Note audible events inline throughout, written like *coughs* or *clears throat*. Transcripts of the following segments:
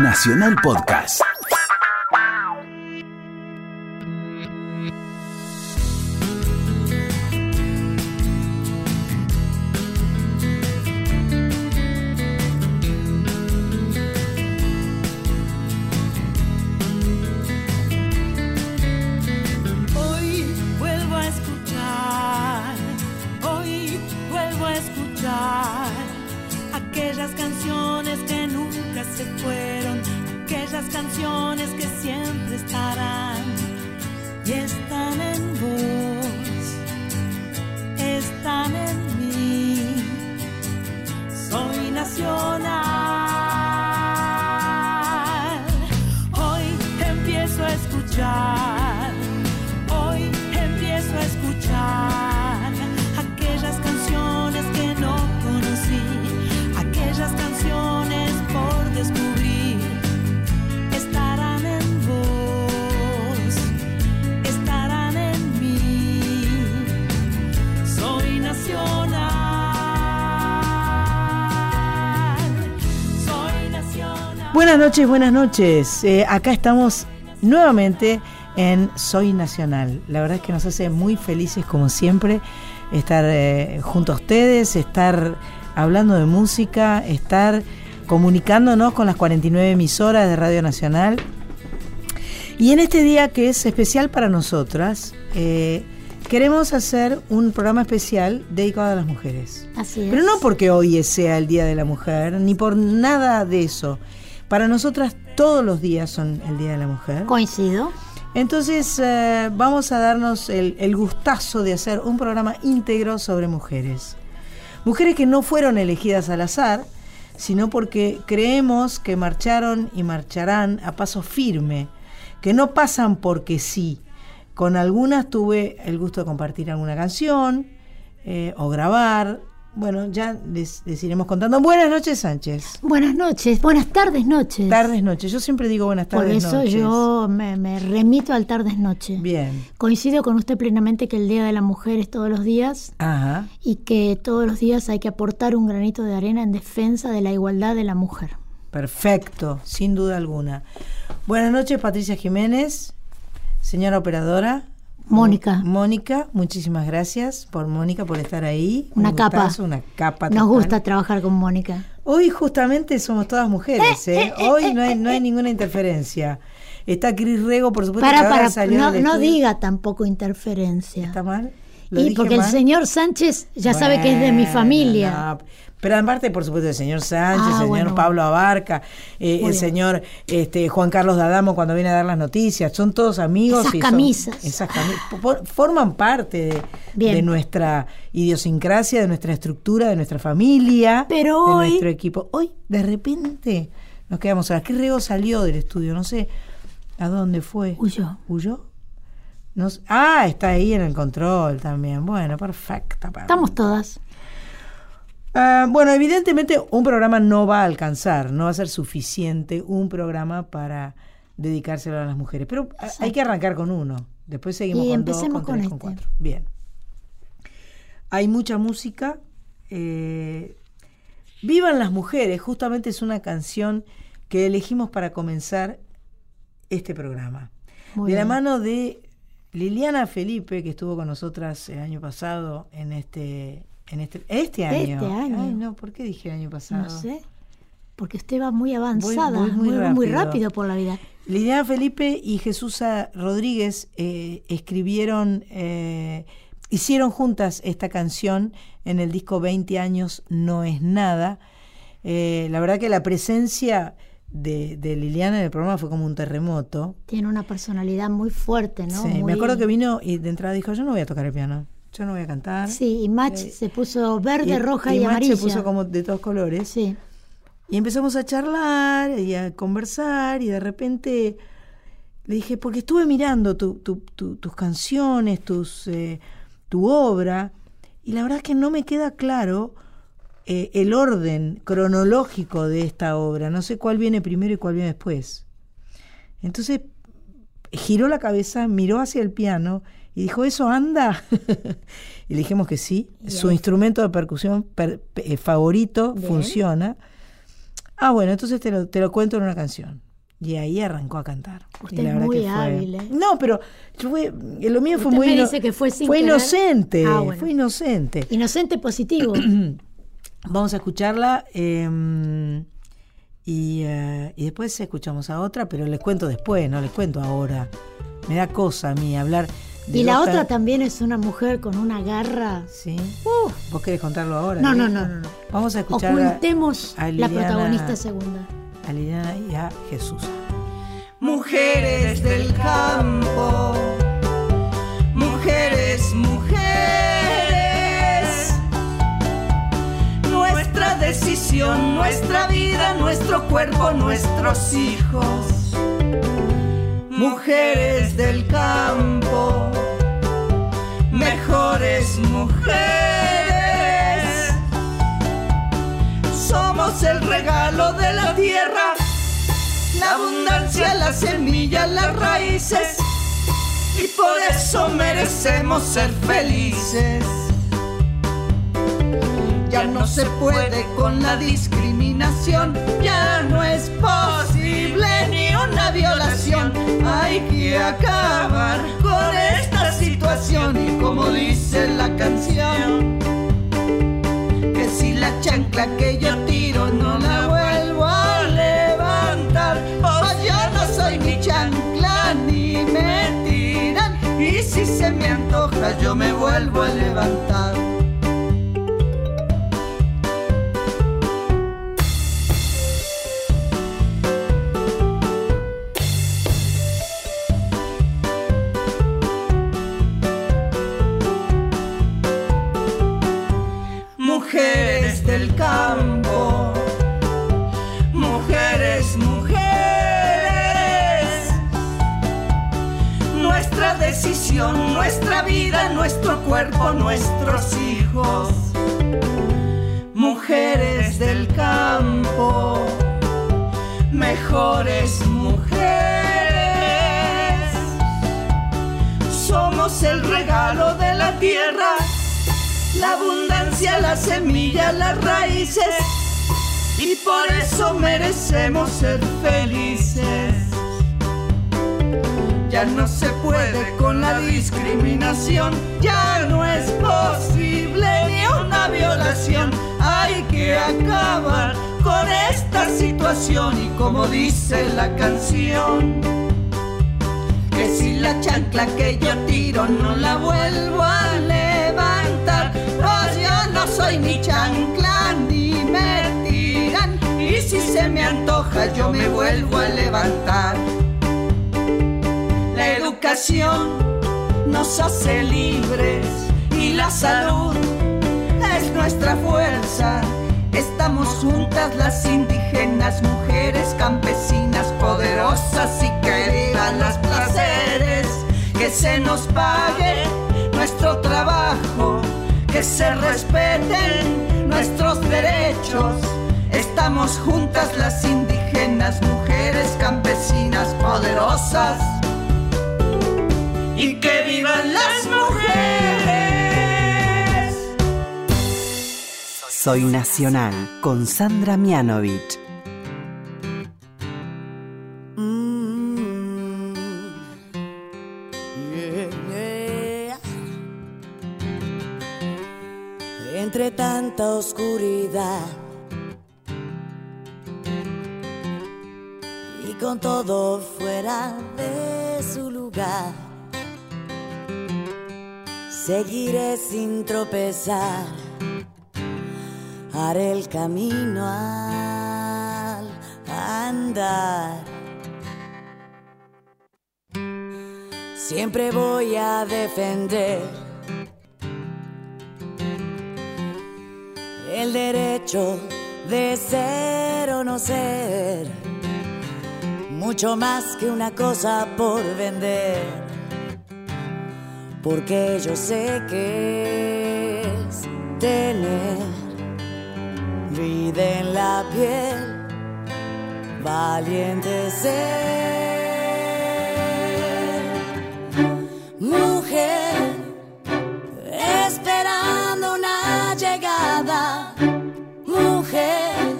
Nacional Podcast. Noches, buenas noches. Eh, acá estamos nuevamente en Soy Nacional. La verdad es que nos hace muy felices como siempre estar eh, junto a ustedes, estar hablando de música, estar comunicándonos con las 49 emisoras de Radio Nacional. Y en este día que es especial para nosotras, eh, queremos hacer un programa especial dedicado a las mujeres. Así es. Pero no porque hoy sea el Día de la Mujer, ni por nada de eso. Para nosotras todos los días son el Día de la Mujer. Coincido. Entonces eh, vamos a darnos el, el gustazo de hacer un programa íntegro sobre mujeres. Mujeres que no fueron elegidas al azar, sino porque creemos que marcharon y marcharán a paso firme, que no pasan porque sí. Con algunas tuve el gusto de compartir alguna canción eh, o grabar. Bueno, ya les, les iremos contando. Buenas noches, Sánchez. Buenas noches, buenas tardes, noches. Tardes, noches. Yo siempre digo buenas Por tardes, eso noches. yo me, me remito al tardes noche. Bien. Coincido con usted plenamente que el Día de la Mujer es todos los días Ajá. y que todos los días hay que aportar un granito de arena en defensa de la igualdad de la mujer. Perfecto, sin duda alguna. Buenas noches, Patricia Jiménez, señora operadora. Mónica. Mónica, muchísimas gracias por Mónica por estar ahí. Una Un capa. gustazo, Una capa. Nos total. gusta trabajar con Mónica. Hoy justamente somos todas mujeres, ¿eh? Hoy no hay, no hay ninguna interferencia. Está Cris Rego, por supuesto, que Para, ahora para, salió no, no diga tampoco interferencia. ¿Está mal? ¿Lo Y porque el señor Sánchez ya sabe que es de mi familia. no, pero aparte, por supuesto, el señor Sánchez, Ah, el señor bueno. Pablo Abarca, eh, el señor este, Juan Carlos D'Adamo cuando viene a dar las noticias, son todos amigos. Esas y son- camisas. esas camisas. por- forman parte de, de nuestra idiosincrasia, de nuestra estructura, de nuestra familia, Pero de hoy- nuestro equipo. Hoy, de repente, nos quedamos solas. ¿Qué Rego salió del estudio? No sé a dónde fue. Huyó. ¿Huyó? Ah, está ahí en el control también. Bueno, perfecta. Estamos todas. Ah, bueno, evidentemente un programa no va a alcanzar, no va a ser suficiente un programa para dedicárselo a las mujeres. Pero ah, hay que arrancar con uno. Después seguimos Y con dos, empecemos con tres, con con este. cuatro. Bien. Hay mucha música. eh, Vivan las mujeres, justamente es una canción que elegimos para comenzar este programa. Muy de la mano de Liliana Felipe, que estuvo con nosotras el año pasado en este en este este año. Este año. Ay, no, ¿por qué dije el año pasado? No sé. Porque usted va muy avanzada, voy muy muy, muy rápido. rápido por la vida. Liliana Felipe y Jesús Rodríguez eh, escribieron, eh, hicieron juntas esta canción en el disco 20 años no es nada. Eh, la verdad que la presencia de, de Liliana en el programa fue como un terremoto. Tiene una personalidad muy fuerte, ¿no? Sí, Muy- me acuerdo que vino y de entrada dijo, yo no voy a tocar el piano, yo no voy a cantar. Sí, y Match Eh, se puso verde, roja y, Max amarilla. se puso como de todos colores. Sí. Y empezamos a charlar y a conversar y de repente le dije, porque estuve mirando tu- tu- tu- tus canciones, tus, eh, tu obra, y la verdad es que no me queda claro eh, el orden cronológico de esta obra. No sé cuál viene primero y cuál viene después. Entonces giró la cabeza, miró hacia el piano y dijo, ¿eso anda? *laughs* y le dijimos que sí. Su instrumento de percusión per- eh, favorito Bien. funciona. Ah, bueno, entonces te lo, te lo cuento en una canción. Y ahí arrancó a cantar. Usted Y la es verdad muy que fue- hábil, ¿eh? No, pero yo fue- lo mío fue muy me ino- dice que fue sin fue querer. inocente, Ah, bueno. fue inocente. Inocente positivo. *clears throat* Vamos a escucharla eh, y, eh, y después escuchamos a otra, pero les cuento después, no les cuento ahora. Me da cosa a mí hablar de y la otra también es una mujer con una garra. ¿Sí? ¿Vos querés contarlo ahora? No, no, no, no, no. Vamos a escuchar Ocultemos a la Liliana- protagonista segunda. a Liliana y a Jesús. Mujeres del campo, mujeres, mujeres. Nuestra vida, nuestro cuerpo, nuestros hijos. Mujeres del campo, mejores mujeres. Somos el regalo de la tierra la abundancia, la semilla, las raíces. Y por eso merecemos ser felices. Ya no se puede con la discriminación, ya no es posible ni una violación. Hay que acabar con esta situación y como dice la canción, que si la chancla que yo tiro no la vuelvo a levantar, pues yo no soy ni chancla ni me tiran, y si se me antoja yo me vuelvo a levantar. Nuestro cuerpo, nuestros hijos. Mujeres del campo, mejores mujeres. Somos el regalo de la tierra la abundancia, la semilla, las raíces. Y por eso merecemos ser felices. Ya no se puede con la discriminación, ya no es posible ni una violación. Hay que acabar con esta situación y como dice la canción que si la chancla que yo tiro no la vuelvo a levantar, pues yo no soy ni chancla ni me tiran, y si se me antoja yo me vuelvo a levantar. La educación nos hace libres y la salud es nuestra fuerza. Estamos juntas las indígenas, mujeres campesinas poderosas y que vivan los placeres, que se nos pague nuestro trabajo, que se respeten nuestros derechos. Estamos juntas las indígenas, mujeres campesinas poderosas y que vivan las mujeres. Soy Nacional con Sandra Mianovich. Entre tanta oscuridad y con todo fuera de su lugar, seguiré sin tropezar, haré el camino al andar. Siempre voy a defender el derecho de ser o no ser, mucho más que una cosa por vender, porque yo sé que es tener vida en la piel, valiente ser. Mujer, esperando una llegada, mujer,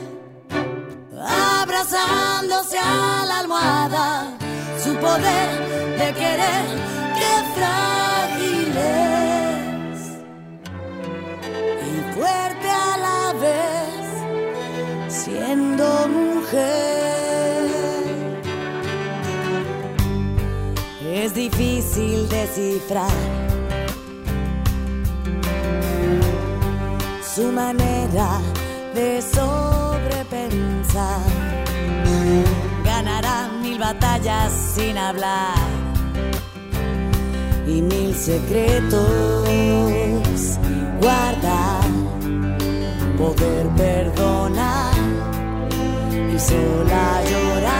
abrazándose a la almohada, su poder de querer, qué descifrar su manera de sobrepensar. Ganará mil batallas sin hablar y mil secretos guardar. Poder perdonar y sola llorar.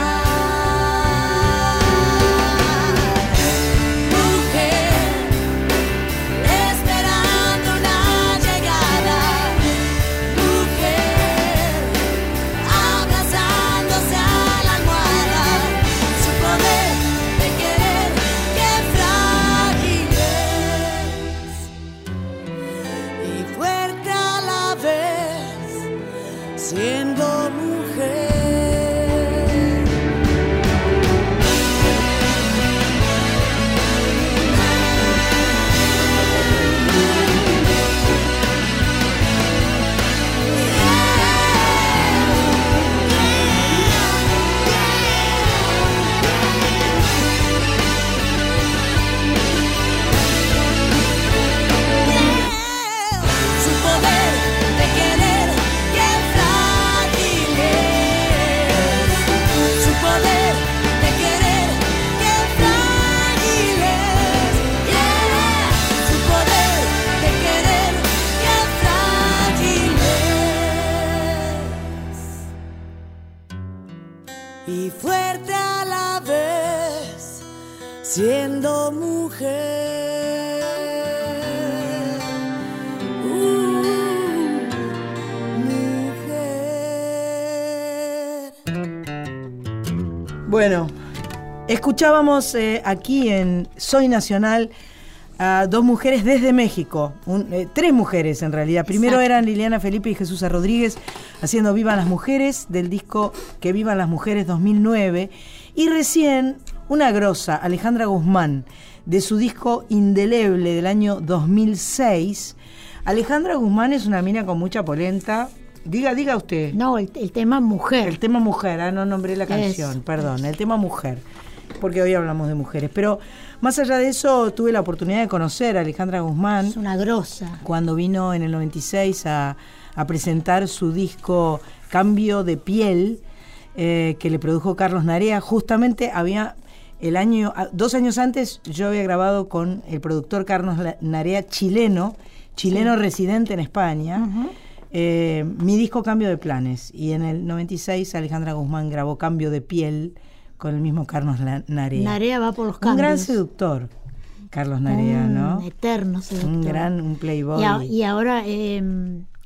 Siendo mujer. Uh, mujer. Bueno, escuchábamos eh, aquí en Soy Nacional a dos mujeres desde México, un- eh, tres mujeres en realidad. Primero Exacto. eran Liliana Felipe y Jesús Rodríguez haciendo Vivan las Mujeres del disco Que Vivan las Mujeres 2009 y recién una grosa, Alejandra Guzmán, de su disco Indeleble del año 2006. Alejandra Guzmán es una mina con mucha polenta. Diga, diga usted. No, el, el tema mujer. El tema mujer, ah, no nombré la canción, Eso, perdón, el tema mujer, porque hoy hablamos de mujeres. Pero más allá de eso, tuve la oportunidad de conocer a Alejandra Guzmán es una grosa. cuando vino en el 96 a, a presentar su disco Cambio de Piel, eh, que le produjo Carlos Narea. Justamente había el año, a- dos años antes, yo había grabado con el productor Carlos Narea, chileno, chileno residente en España. eh, mi disco Cambio de Planes y en el 96 Alejandra Guzmán grabó Cambio de Piel con el mismo Carlos Narea. Narea va por los Un gran cambios. seductor, Carlos Narea, Un ¿no? eterno seductor. Un gran un playboy. Y, a- y ahora eh,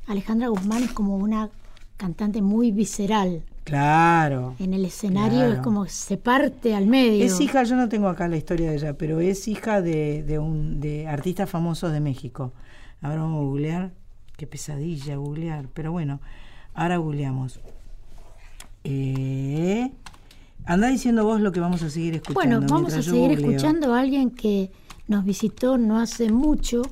Alejandra Guzmán es como una cantante muy visceral. Claro. En el escenario Claro. es como se parte al medio. Es hija, yo no tengo acá la historia de ella, pero es hija de, de un de artistas famosos de México. Ahora vamos a googlear. Qué pesadilla googlear, pero bueno, ahora googleamos. Eh, anda diciendo vos lo que vamos a seguir escuchando. Bueno, vamos a seguir googleo. escuchando a alguien que nos visitó no hace mucho,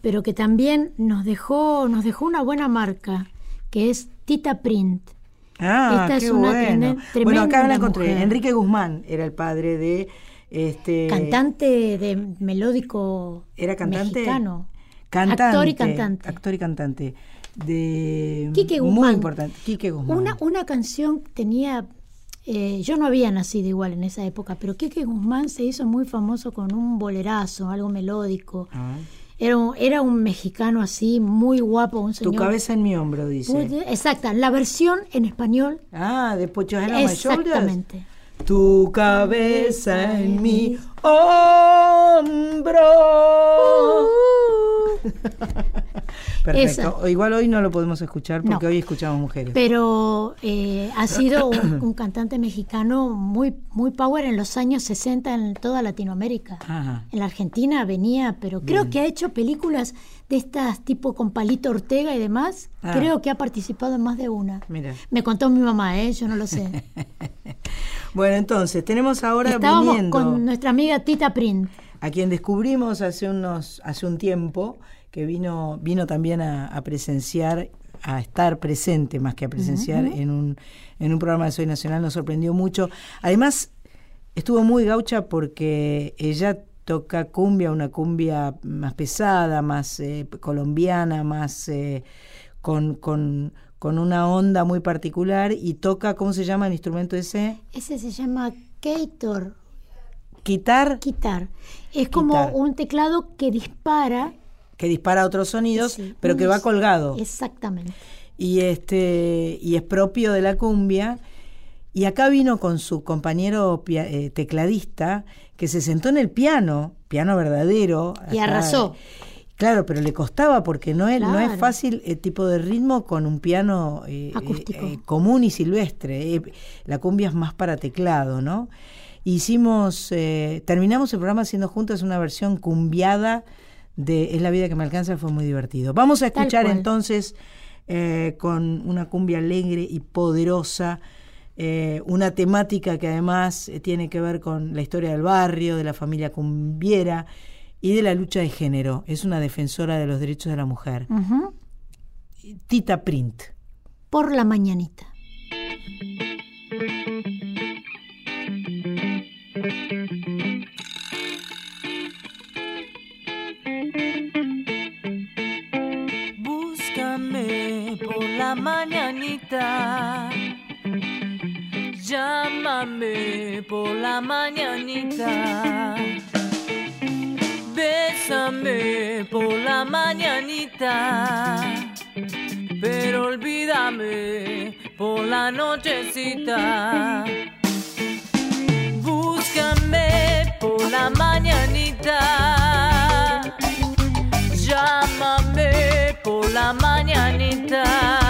pero que también nos dejó, nos dejó una buena marca, que es Tita Print. Ah, Esta qué es una bueno. tremenda bueno, acá la encontré. mujer. Enrique Guzmán era el padre de este Cantante de melódico Era cantante. mexicano. Cantante. Actor y cantante. Actor y cantante. De Quique Muy Guzmán. importante. Quique Guzmán. Una, una canción tenía. eh, yo no había nacido igual en esa época, pero Quique Guzmán se hizo muy famoso con un bolerazo, algo melódico. Ah. Era un, era un mexicano así, muy guapo, un Tu señor. cabeza en mi hombro, dice. Exacta, la versión en español. Ah, de My Shoulders. Exactamente. Tu cabeza en mi hombro. *laughs* Perfecto. Igual hoy no lo podemos escuchar porque No. hoy escuchamos mujeres. Pero eh, ha sido un, *clears throat* un cantante mexicano muy, muy power en los años 60 en toda Latinoamérica. Ajá. En la Argentina venía, pero creo que ha hecho películas de estas tipo con Palito Ortega y demás. Ah. Creo que ha participado en más de una. Mira. Me contó mi mamá, ¿eh? yo no lo sé. *laughs* Bueno, entonces, tenemos ahora Estábamos viniendo con nuestra amiga Tita Print. a quien descubrimos hace unos hace un tiempo que vino vino también a, a presenciar a estar presente más que a presenciar en un en un programa de Soy Nacional nos sorprendió mucho. Además estuvo muy gaucha porque ella toca cumbia una cumbia más pesada más eh, colombiana más eh, con, con con una onda muy particular y toca cómo se llama el instrumento ese Ese se llama Keitor. Quitar Guitar. Es como un teclado que dispara. Que dispara otros sonidos Sí, pero que va colgado Exactamente. y este y es propio de la cumbia y acá vino con su compañero eh, tecladista que se sentó en el piano piano verdadero Y acá. arrasó. claro pero le costaba porque no es no es fácil el tipo de ritmo con un piano eh, Acústico. eh, común y silvestre Eh, la cumbia es más para teclado no hicimos eh, terminamos el programa haciendo juntas una versión cumbiada de Es la vida que me alcanza fue muy divertido vamos a escuchar entonces eh, con una cumbia alegre y poderosa, eh, una temática que además eh, tiene que ver con la historia del barrio, de la familia cumbiera y de la lucha de género. Es una defensora de los derechos de la mujer. Tita Print. Por la mañanita. Mañanita. Llámame por la mañanita. Bésame por la mañanita. Pero olvídame por la nochecita. Búscame por la mañanita. Llámame por la mañanita.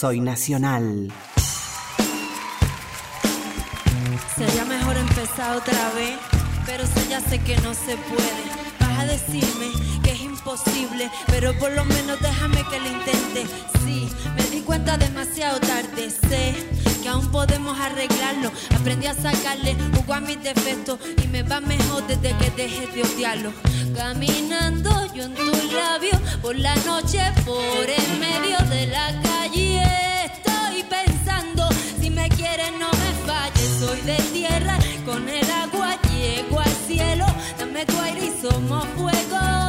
Soy Nacional. Sería mejor empezar otra vez, pero sé ya sé que no se puede. Vas a decirme que es imposible, pero por lo menos déjame que lo intente. Podemos arreglarlo. Aprendí a sacarle jugo a mis defectos y me va mejor desde que dejé de odiarlo. Caminando yo en tus labios por la noche, por en medio de la calle. Estoy pensando, si me quieres no me falles. Soy de tierra, con el agua llego al cielo. Dame tu aire y somos fuego.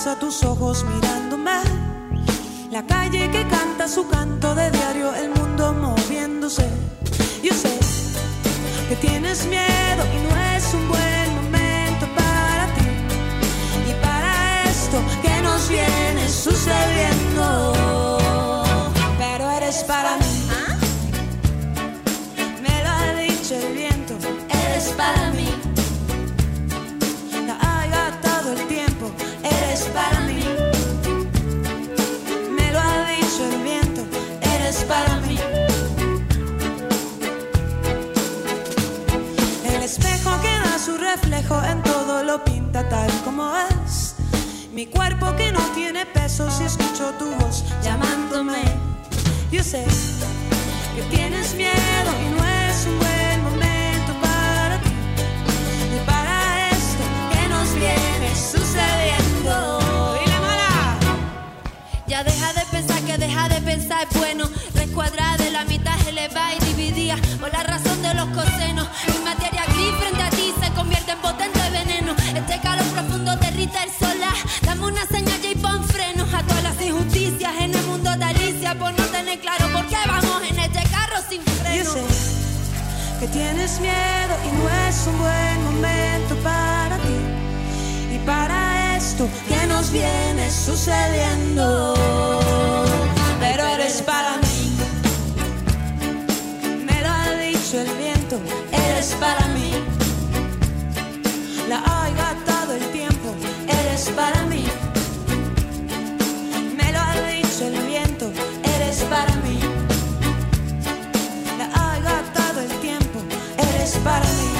Abraza, tus ojos mirándome. La calle que canta su canto de diario, el mundo moviéndose. Yo sé que tienes miedo y no es un buen momento para ti. Y para esto que nos viene sucediendo. Pero eres para mí. En todo lo pinta tal como es. Mi cuerpo que no tiene peso si escucho tu voz llamándome. Yo sé que tienes miedo y no es un buen momento para ti. Y para esto que nos viene sucediendo. Ya deja de pensar que deja de pensar es bueno. Tres cuadradas de la mitad elevada y dividida por la razón de los cosenos. Mi materia gris frente a ti se convierte en potente veneno. Este calor profundo derrita el solar. Dame una señal y pon frenos a todas las injusticias en el mundo de Alicia. Por no tener claro por qué vamos en este carro sin Yo freno. sé que tienes miedo y no es un buen momento para ti. Y para esto que nos viene sucediendo. Pero eres para mí. Dicho el viento. Eres para mí. La ha gastado el tiempo. Eres para mí. Me lo ha dicho el viento. Eres para mí. La ha gastado el tiempo, eres para mí.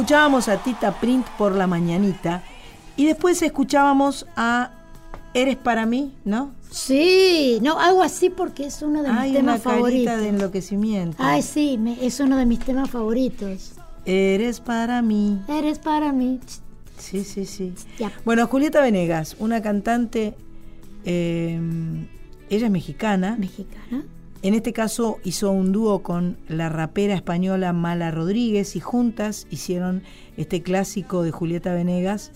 Escuchábamos a Tita Print por la mañanita y después escuchábamos a Eres para mí, ¿no? Sí, no, algo así porque es uno de mis Hay una temas favoritos. carita de enloquecimiento. Ay, sí, me- es uno de mis temas favoritos. Eres para mí. Eres para mí. Sí, sí, sí. Bueno, Julieta Venegas, una cantante, eh, ella es mexicana. Mexicana. En este caso hizo un dúo con la rapera española Mala Rodríguez y juntas hicieron este clásico de Julieta Venegas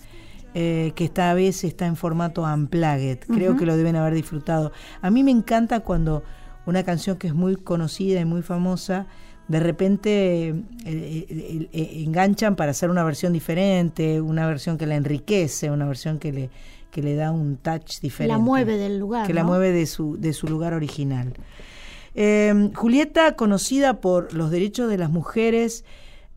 eh, que esta vez está en formato unplugged. Creo que lo deben haber disfrutado. A mí me encanta cuando una canción que es muy conocida y muy famosa, de repente eh, eh, eh, enganchan para hacer una versión diferente, una versión que la enriquece, una versión que le, que le da un touch diferente. La mueve del lugar. Que la mueve de su, de su lugar original. Eh, Julieta, conocida por los derechos de las mujeres,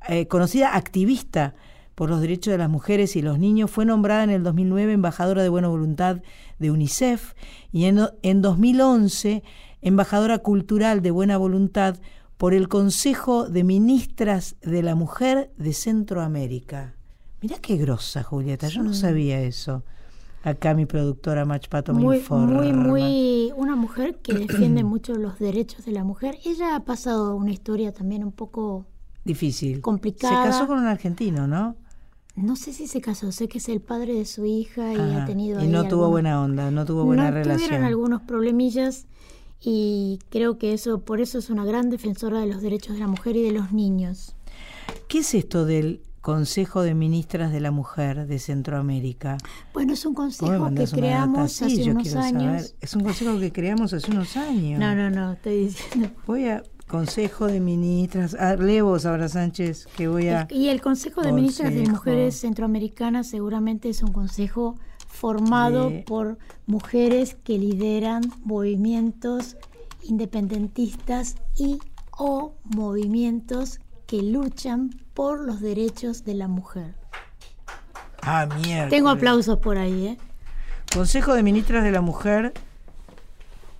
eh, conocida activista por los derechos de las mujeres y los niños, fue nombrada en el 2009 embajadora de buena voluntad de UNICEF y en, en 2011 embajadora cultural de buena voluntad por el Consejo de Ministras de la Mujer de Centroamérica. Mirá qué grosa, Julieta, yo no sabía eso. Acá mi productora Mach Pato me muy, informa. muy, muy, una mujer que *clears throat* defiende mucho los derechos de la mujer. Ella ha pasado una historia también un poco, Difícil. complicada. Se casó con un argentino, ¿no? no sé si se casó, sé que es el padre de su hija y ha tenido y no tuvo algunos- buena onda, no tuvo buena no, relación. Tuvieron algunos problemillas y creo que eso, por eso es una gran defensora de los derechos de la mujer y de los niños. ¿Qué es esto del Consejo de Ministras de la Mujer de Centroamérica? Bueno, es un ¿Vos me consejo que creamos hace unos años. saber. Es un consejo que creamos hace unos años. No, no, no, estoy diciendo. Voy a Consejo de Ministras. Ah, lee vos ahora, Sánchez, que voy a. Y el Consejo de Ministras de. Mujeres Centroamericanas seguramente es un consejo formado De- por mujeres que lideran movimientos independentistas y o movimientos que luchan por los derechos de la mujer. Ah, mierda. Tengo aplausos por ahí, ¿eh? Consejo de Ministras de la Mujer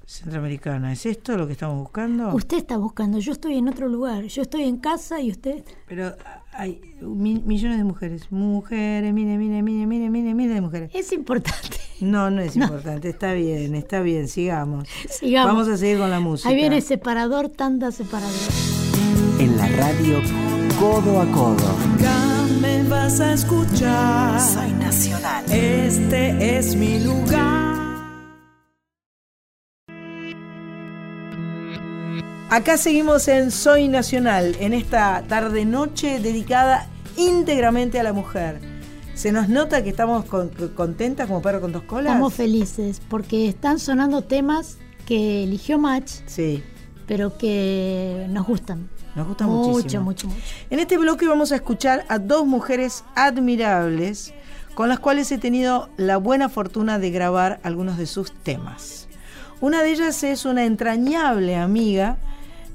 Centroamericana. ¿Es esto lo que estamos buscando? Usted está buscando, yo estoy en otro lugar, yo estoy en casa y usted... Pero hay mi- millones de mujeres. Mujeres, mire, mire, mire, mire, mire, mire de mujeres. Es importante. No, no es *laughs* importante. Está bien, está bien. Sigamos. Sigamos. Vamos a seguir con la música. Ahí viene separador, tanda separador. En la radio, codo a codo. Acá me vas a escuchar. Soy nacional. Este es mi lugar. Acá seguimos en Soy Nacional, en esta tarde-noche dedicada íntegramente a la mujer. Se nos nota que estamos con- contentas como perro con dos colas. Estamos felices porque están sonando temas que eligió Match, Sí, pero que nos gustan. Nos gusta mucho, muchísimo. mucho, mucho. En este bloque vamos a escuchar a dos mujeres admirables con las cuales he tenido la buena fortuna de grabar algunos de sus temas. Una de ellas es una entrañable amiga,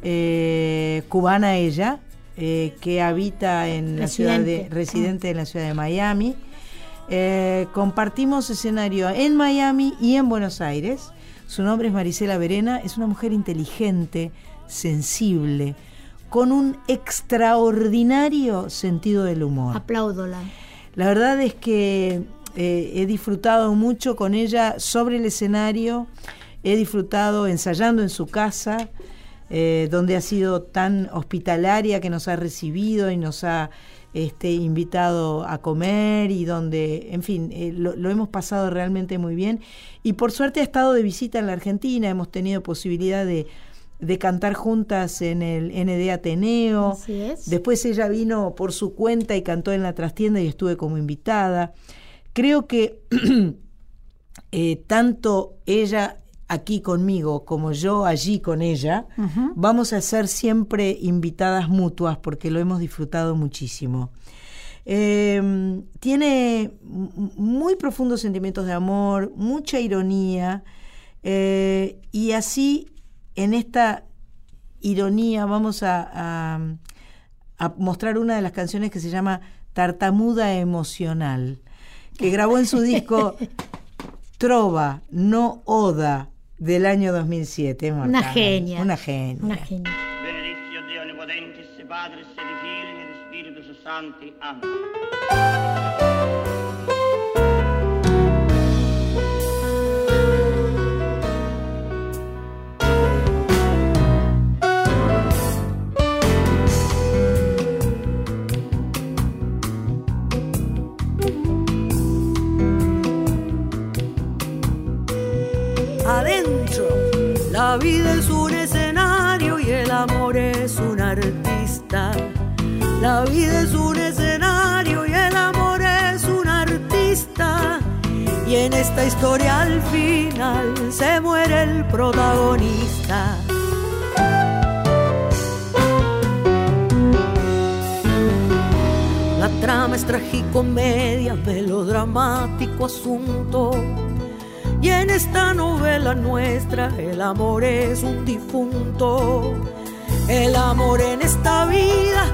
eh, cubana ella, eh, que habita en la ciudad de, Residente. residente en la ciudad de Miami. Eh, compartimos escenario en Miami y en Buenos Aires. Su nombre es Marisela Verena, es una mujer inteligente, sensible, con un extraordinario sentido del humor. Aplaudola. La verdad es que eh, he disfrutado mucho con ella sobre el escenario, he disfrutado ensayando en su casa, eh, donde ha sido tan hospitalaria que nos ha recibido y nos ha este, invitado a comer y donde, en fin, eh, lo, lo hemos pasado realmente muy bien. Y por suerte ha estado de visita en la Argentina, hemos tenido posibilidad de, de cantar juntas en el ND Ateneo. Así es. Después ella vino por su cuenta y cantó en la trastienda y estuve como invitada. Creo que *clears throat* eh, tanto ella aquí conmigo como yo allí con ella, vamos a ser siempre invitadas mutuas porque lo hemos disfrutado muchísimo. Eh, tiene muy profundos sentimientos de amor, mucha ironía, eh, y así en esta ironía vamos a, a- a mostrar una de las canciones que se llama Tartamuda Emocional, que grabó en su *laughs* disco Trova, no Oda, del año 2007. Una genia. Una genia. Una genia. Benedictio Dio Onnipotentis, Padre, di Filii di Spiritus Santi. Amen. La vida es un escenario y el amor es un artista. La vida es un escenario y el amor es un artista. Y en esta historia al final se muere el protagonista. La trama es tragicomedia, melodramático asunto y en esta novela nuestra el amor es un difunto. El amor en esta vida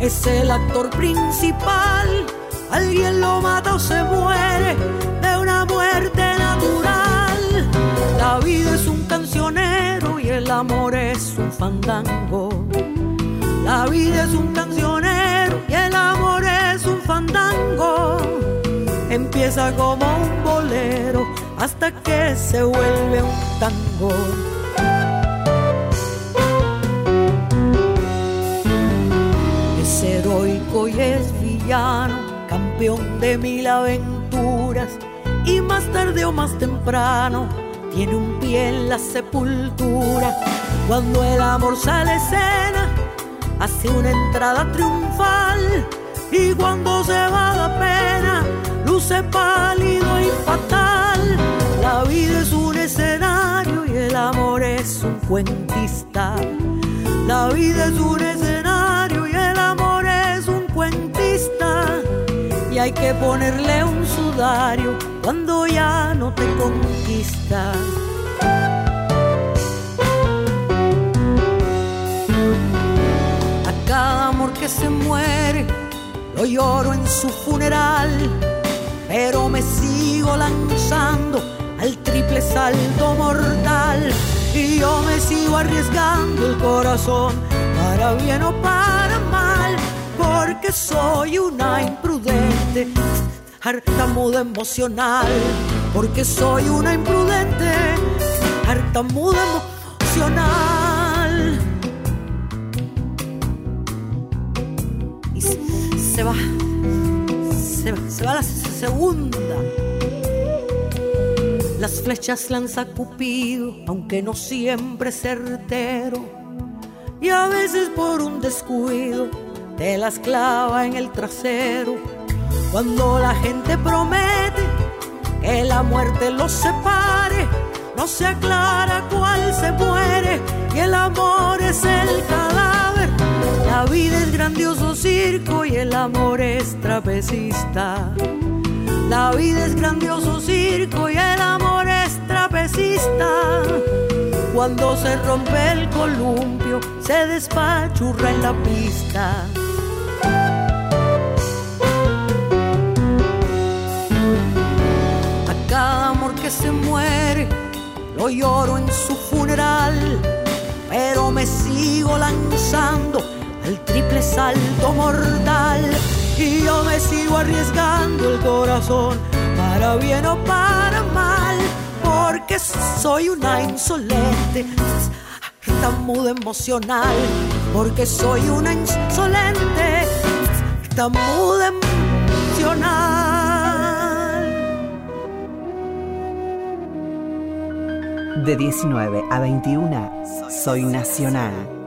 es el actor principal. Alguien lo mata o se muere de una muerte natural. La vida es un cancionero y el amor es un fandango. La vida es un cancionero y el amor es un fandango. Empieza como un bolero hasta que se vuelve un tango. Es heroico y es villano, campeón de mil aventuras y más tarde o más temprano tiene un pie en la sepultura. Cuando el amor sale escena, hace una entrada triunfal y cuando se va la pena, luce pálido y fatal. La vida es un escenario y el amor es un cuentista. La vida es un escenario y el amor es un cuentista. Y hay que ponerle un sudario cuando ya no te conquista. A cada amor que se muere, lo lloro en su funeral, pero me sigo lanzando al triple salto mortal. Y yo me sigo arriesgando el corazón, para bien o para mal, porque soy una imprudente, hartamuda emocional, porque soy una imprudente, hartamuda emocional. Y se, va, se, se va la segunda. Las flechas lanza Cupido, aunque no siempre certero. Y a veces por un descuido te las clava en el trasero. Cuando la gente promete que la muerte los separe, no se aclara cuál se muere y el amor es el cadáver. La vida es grandioso circo y el amor es trapecista. La vida es grandioso circo y el amor es trapecista. Cuando se rompe el columpio, se despachurra en la pista. A cada amor que se muere, lo lloro en su funeral, pero me sigo lanzando al triple salto mortal. Y yo me sigo arriesgando el corazón, para bien o para mal, porque soy una insolente, tartamuda emocional, porque soy una insolente, tartamuda emocional. De 19 a 21, Soy Nacional.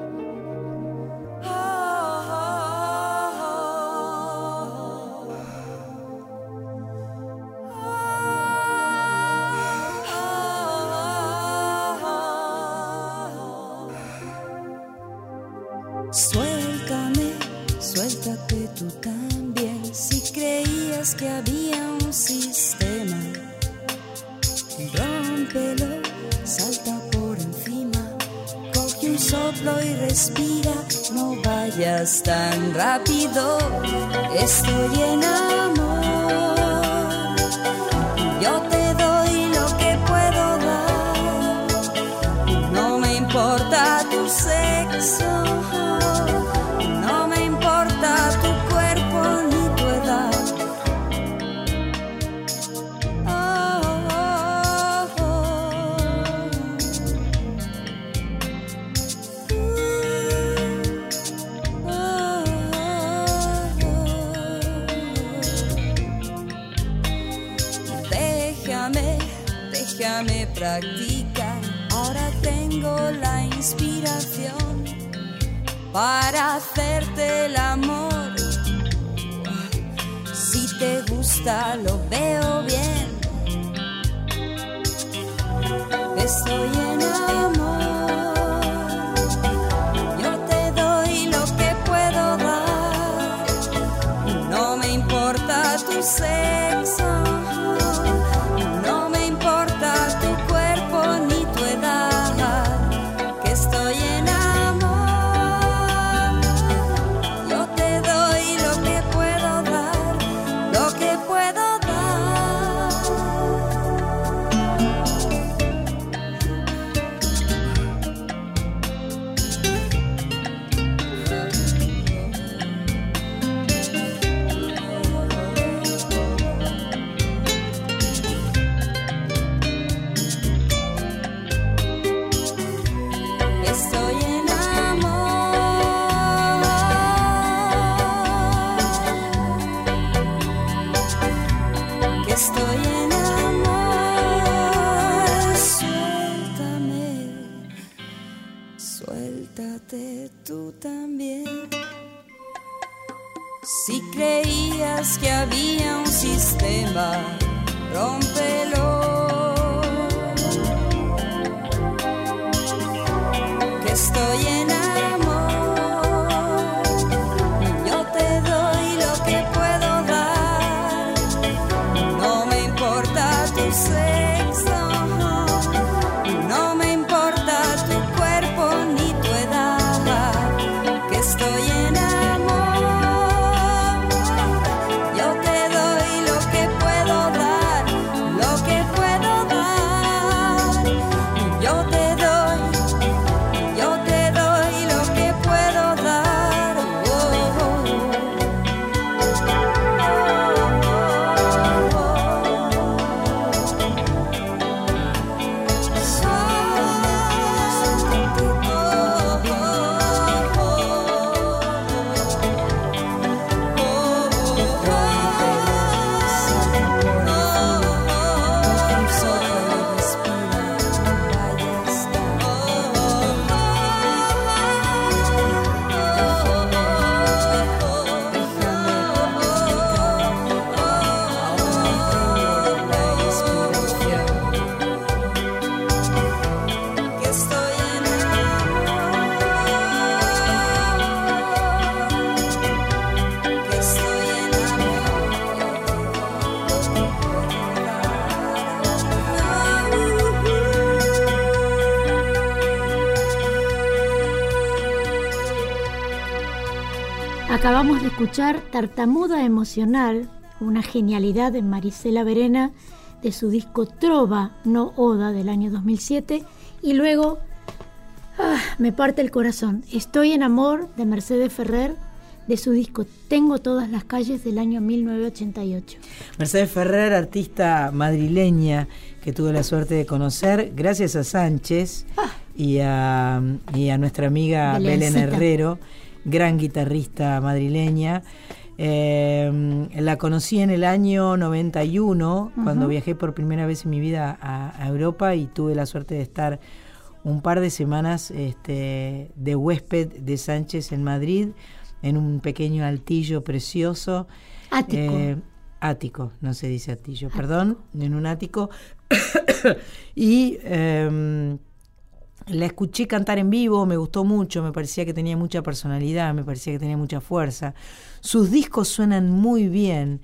Suéltate tú también. Si creías que había un sistema, rómpelo, salta por encima. Coge un soplo y respira, no vayas tan rápido. Estoy en amor. Yo te para hacerte el amor. Si te gusta, lo veo bien. Estoy escuchar Tartamuda Emocional, una genialidad de Marisela Verena de su disco Trova, no Oda del año 2007, y luego ah, Me parte el corazón, Estoy en amor de Mercedes Ferrer de su disco Tengo todas las calles del año 1988. Mercedes Ferrer, artista madrileña que tuve la suerte de conocer, gracias a Sánchez y, a, y a nuestra amiga Belén. Herrero, gran guitarrista madrileña. Eh, la conocí en el año 91, cuando viajé por primera vez en mi vida a, a Europa y tuve la suerte de estar un par de semanas este, de huésped de Sánchez en Madrid, en un pequeño altillo precioso. Ático. Eh, ático, no se dice altillo, perdón, en un ático. *coughs* y em, la escuché cantar en vivo, me gustó mucho, me parecía que tenía mucha personalidad, me parecía que tenía mucha fuerza. Sus discos suenan muy bien.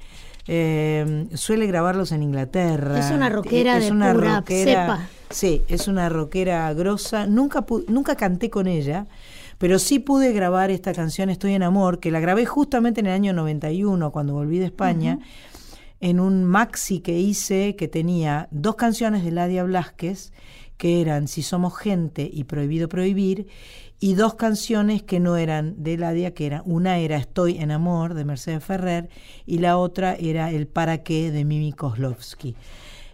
eh, suele grabarlos en Inglaterra. Es una rockera de pura cepa. Sí, es una rockera grosa. Nunca, nunca canté con ella, pero sí pude grabar esta canción Estoy en Amor, que la grabé justamente en el año 91, cuando volví de España, en un maxi que hice que tenía dos canciones de Ladia Blasquez, que eran Si somos gente y Prohibido Prohibir, y dos canciones que no eran de Ladia, que era una era Estoy en Amor de Mercedes Ferrer y la otra era El Para qué de Mimi Kozlovsky.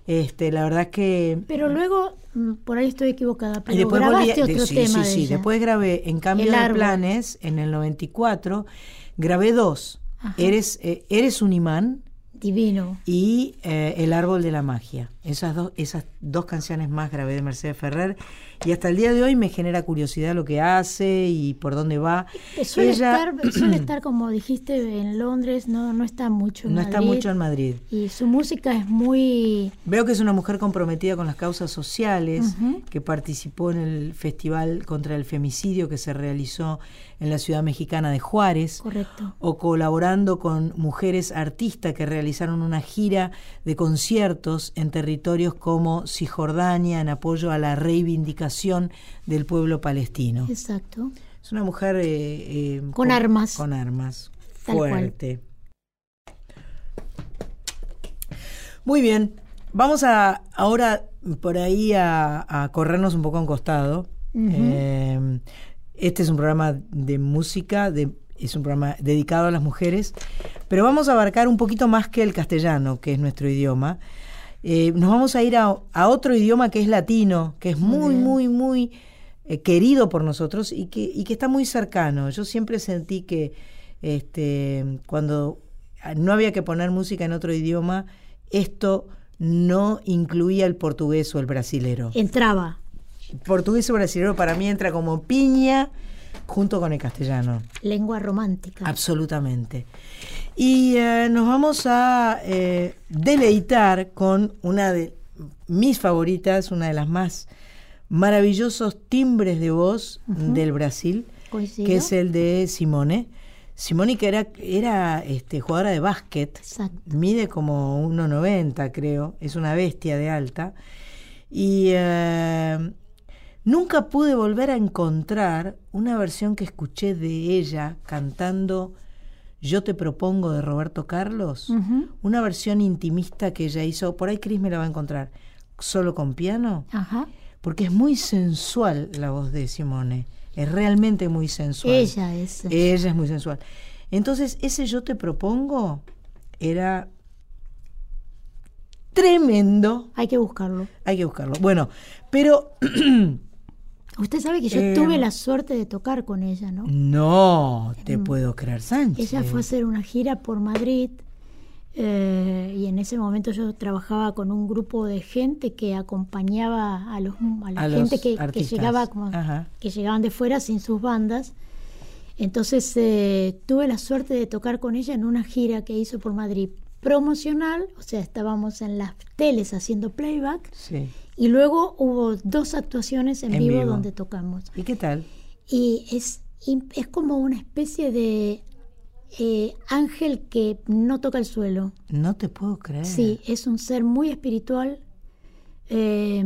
Este, la verdad que Pero luego, mm, por ahí estoy equivocada, y pero después grabaste volví otro sí, tema sí, de sí. ella. Después grabé En Cambio de. Planes en el 94. Grabé dos. Ajá. Eres, eh, Eres un imán Divino. y eh, El Árbol de la Magia. Esas dos, esas dos canciones más grabé de Mercedes Ferrer y hasta el día de hoy me genera curiosidad lo que hace y por dónde va. Eh, Suele, Ella estar, *clears throat* suele estar, como dijiste, en Londres, no, no está mucho en no Madrid. está mucho en Madrid. Y su música es muy... Veo que es una mujer comprometida con las causas sociales, que participó en el Festival contra el Femicidio que se realizó en la ciudad mexicana de Juárez. Correcto. o colaborando con mujeres artistas que realizaron una gira de conciertos en territorios como Cisjordania en apoyo a la reivindicación del pueblo palestino. Exacto. Es una mujer eh, eh, Con armas. Con armas. Tal cual. fuerte. Muy bien. Vamos a ahora por ahí a, a corrernos un poco a un costado. Eh, este es un programa de música, de, es un programa dedicado a las mujeres, pero vamos a abarcar un poquito más que el castellano, que es nuestro idioma. Eh, nos vamos a ir a, a otro idioma que es latino, que es muy, muy, muy eh, querido por nosotros y que, y que está muy cercano. Yo siempre sentí que este, cuando no había que poner música en otro idioma, esto no incluía el portugués o el brasilero. Entraba. Portugués o brasilero para mí entra como piña junto con el castellano. Lengua romántica. Absolutamente. Y eh, nos vamos a eh, deleitar con una de mis favoritas, una de las más maravillosos timbres de voz del Brasil, Coincido. que es el de Simone. Simone que era, era este, jugadora de básquet, mide como 1,90 creo, es una bestia de alta. Y eh, nunca pude volver a encontrar una versión que escuché de ella cantando Yo te propongo de Roberto Carlos, una versión intimista que ella hizo, por ahí Cris me la va a encontrar, solo con piano, Ajá. porque es muy sensual la voz de Simone, es realmente muy sensual. Ella es. Ella es muy sensual. Entonces, ese yo te propongo era tremendo. Hay que buscarlo. Hay que buscarlo. Bueno, *clears throat* pero Usted sabe que yo Eh, tuve la suerte de tocar con ella, ¿no? no te Mm. puedo creer, Sánchez. Ella fue a hacer una gira por Madrid eh, y en ese momento yo trabajaba con un grupo de gente que acompañaba a, los, a la A gente que, que llegaba como- Ajá. que llegaban de fuera sin sus bandas. Entonces eh, tuve la suerte de tocar con ella en una gira que hizo por Madrid promocional, o sea, estábamos en las teles haciendo playback Sí. Y luego hubo dos actuaciones en, En vivo, vivo. donde tocamos. ¿Y qué tal? Y es, es como una especie de eh, ángel que no toca el suelo. No te puedo creer. Sí, es un ser muy espiritual, eh,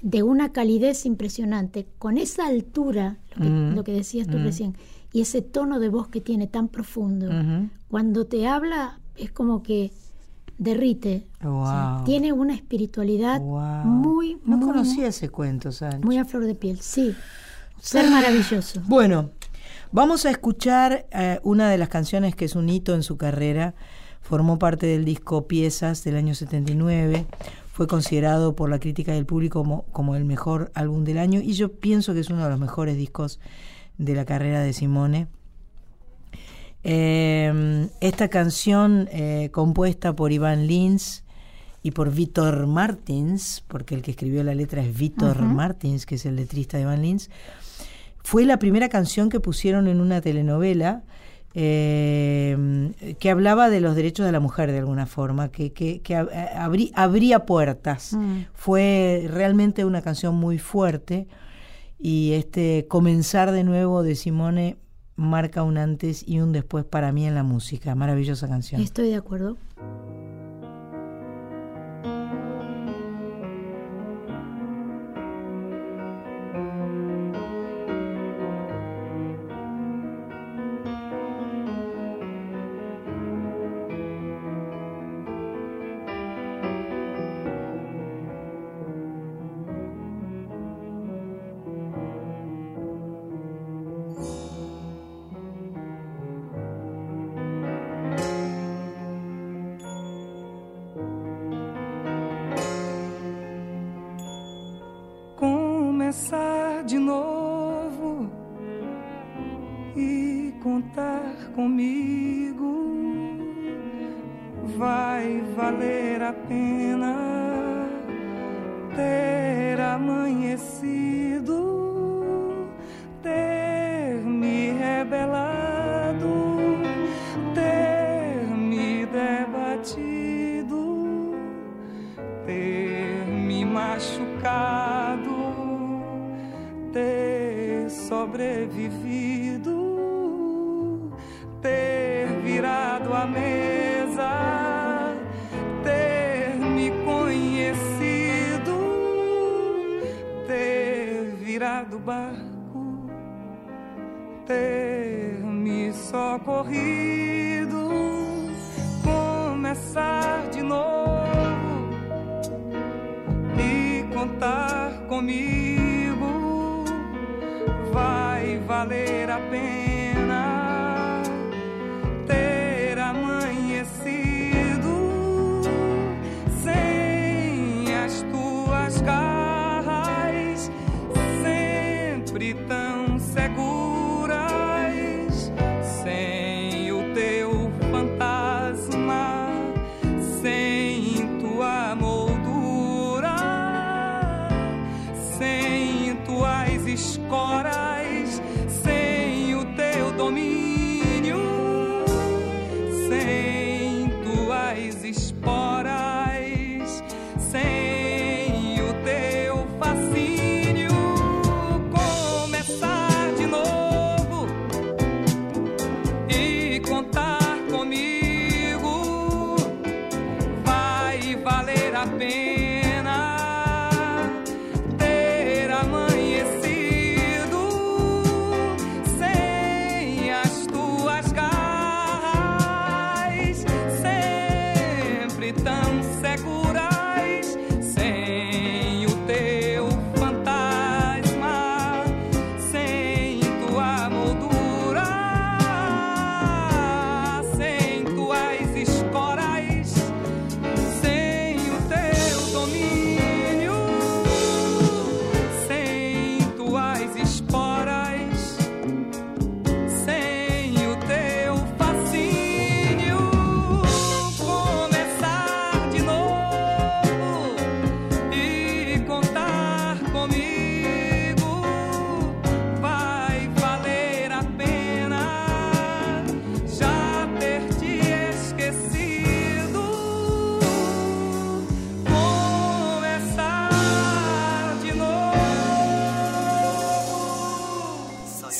de una calidez impresionante, con esa altura, lo que, Mm. lo que decías tú Mm. recién, y ese tono de voz que tiene tan profundo. Ujú. Cuando te habla es como que derrite. O sea, Wow. tiene una espiritualidad Wow. muy, No muy, conocía ese cuento, Sánchez. muy a flor de piel. Sí, ser maravilloso. Bueno, vamos a escuchar eh, una de las canciones que es un hito en su carrera. Formó parte del disco Piezas del año 79. Fue considerado por la crítica del público como, como el mejor álbum del año y yo pienso que es uno de los mejores discos de la carrera de Simone. Eh, esta canción eh, compuesta por Iván Lins y por Víctor Martins, porque el que escribió la letra es Víctor. Martins, que es el letrista de Iván Lins, fue la primera canción que pusieron en una telenovela eh, que hablaba de los derechos de la mujer de alguna forma, que, que, abrí- abría puertas. Mm. Fue realmente una canción muy fuerte y este comenzar de nuevo de Simone marca un antes y un después para mí en la música. Maravillosa canción. Estoy de acuerdo. Comigo. vai valer a pena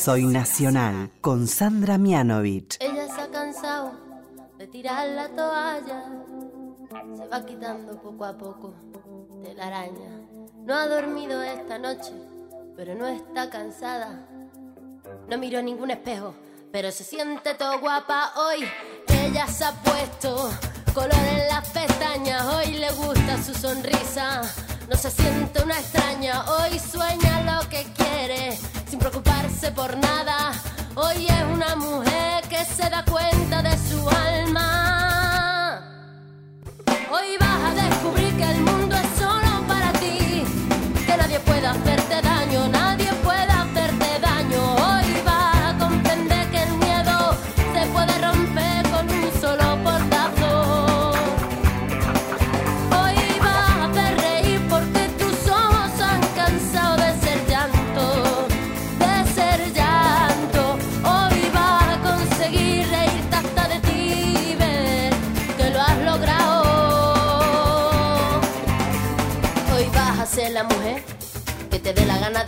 Soy Nacional con Sandra Mianovich. Ella se ha cansado de tirar la toalla, se va quitando poco a poco de la araña. No ha dormido esta noche, pero no está cansada. No miró ningún espejo, pero se siente todo guapa hoy. Ella se ha puesto color en las pestañas, hoy le gusta su sonrisa. No se siente una extraña, hoy sueña lo que quiere, sin preocuparse por nada. Hoy es una mujer que se da cuenta de su alma. Hoy vas a descubrir que el mundo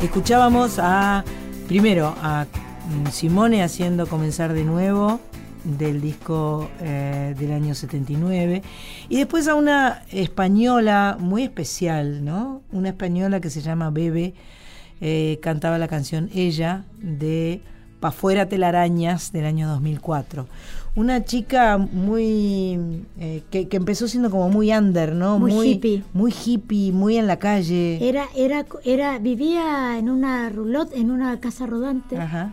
Escuchábamos a, primero, a mm, Simone haciendo Comenzar de nuevo del disco eh, del año 79 y después a una española muy especial, ¿no? Una española que se llama Bebe, eh, cantaba la canción Ella de Pa' fuera telarañas del año 2004. Una chica muy. eh, que, que empezó siendo como muy under, ¿no? Muy hippie. Muy hippie, muy en la calle. Era, era, era, vivía en una roulotte, en una casa rodante Ajá.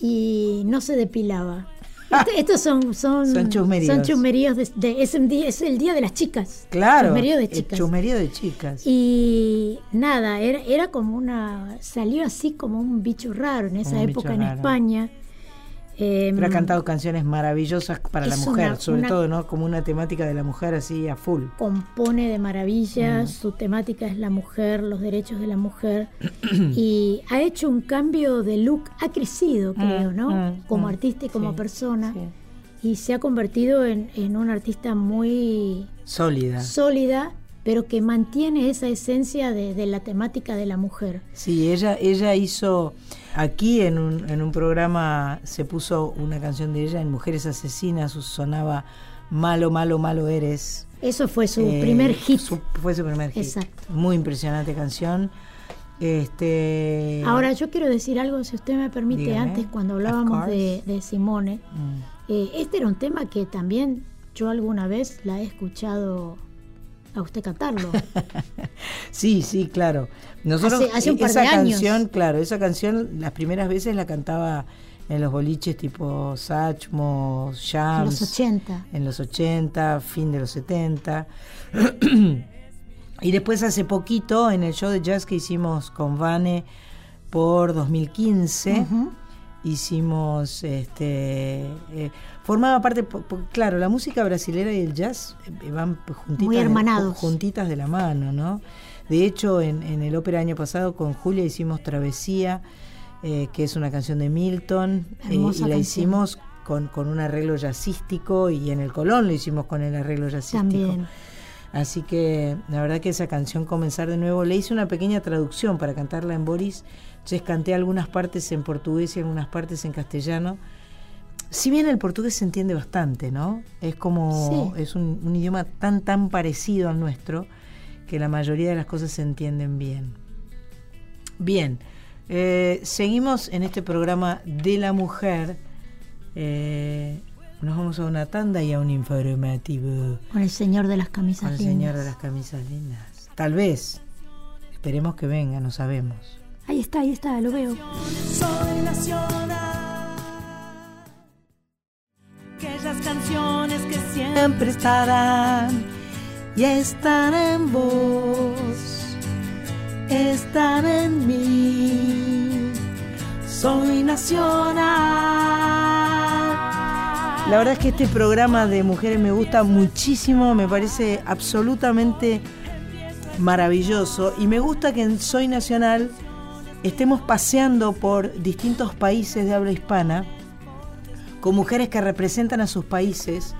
y no se depilaba. Este- estos son, son, Son chusmeríos. son chusmeríos de, de- es, día- es el día de las chicas. Claro. Chusmerío de chicas. chusmerío de chicas. Y nada, era, era como una. salió así como un bicho raro en esa un época en raro. Em, Pero ha cantado canciones maravillosas para la mujer, una- sobre una- todo, ¿no? Como una temática de la mujer así a full. compone de maravillas, Mm. su temática es la mujer, los derechos de la mujer *clears throat* y ha hecho un cambio de look, ha crecido creo, ¿no? mm, como mm, artista y como sí, persona y se ha convertido en, en una artista muy Sólida. sólida, pero que mantiene esa esencia de, de la temática de la mujer. Sí, ella, ella hizo aquí en un, en un programa se puso una canción de ella en Mujeres Asesinas, sonaba Malo, malo, malo eres. Eso fue su Eh, primer hit. su- fue su primer hit. Exacto. Muy impresionante canción. Este Ahora yo quiero decir algo, si usted me permite, Dígame. antes cuando hablábamos de, de Simone, Mm. eh, este era un tema que también yo alguna vez la he escuchado a usted cantarlo. *laughs* Sí, sí, claro. Nosotros Hace- hace un par esa de años. canción, claro, esa canción las primeras veces la cantaba en los boliches tipo Sachmo, en Shams, los 80. en los 80, fin de los 70. *clears throat* y después hace poquito en el show de jazz que hicimos con Vane por 2015 Ujú. Hicimos este eh, formaba parte claro la música brasilera y el jazz eh, van juntitas Muy hermanados. juntitas de la mano no de hecho en, en el ópera año pasado con Julia hicimos Travesía eh, que es una canción de Milton eh, y la canción. hicimos con, con un arreglo jazzístico y en el Colón lo hicimos con el arreglo jazzístico También. Así que la verdad que esa canción Comenzar de nuevo, le hice una pequeña traducción para cantarla en Boris. Entonces canté algunas partes en portugués y algunas partes en castellano. Si bien el portugués se entiende bastante, ¿no? Es como, Sí. es un, un idioma tan, tan parecido al nuestro que la mayoría de las cosas se entienden bien. Bien, eh, seguimos en este programa de la mujer. Eh, nos vamos a una tanda y a un informativo Con el señor de las camisas con el lindas. señor de las camisas lindas. Tal vez. Esperemos que venga, no sabemos. Ahí está, ahí está, lo veo. Soy nacional. Aquellas canciones que siempre estarán y están en vos, están en mí. Soy nacional. La verdad es que este programa de mujeres me gusta muchísimo, me parece absolutamente maravilloso y me gusta que en Soy Nacional estemos paseando por distintos países de habla hispana con mujeres que representan a sus países,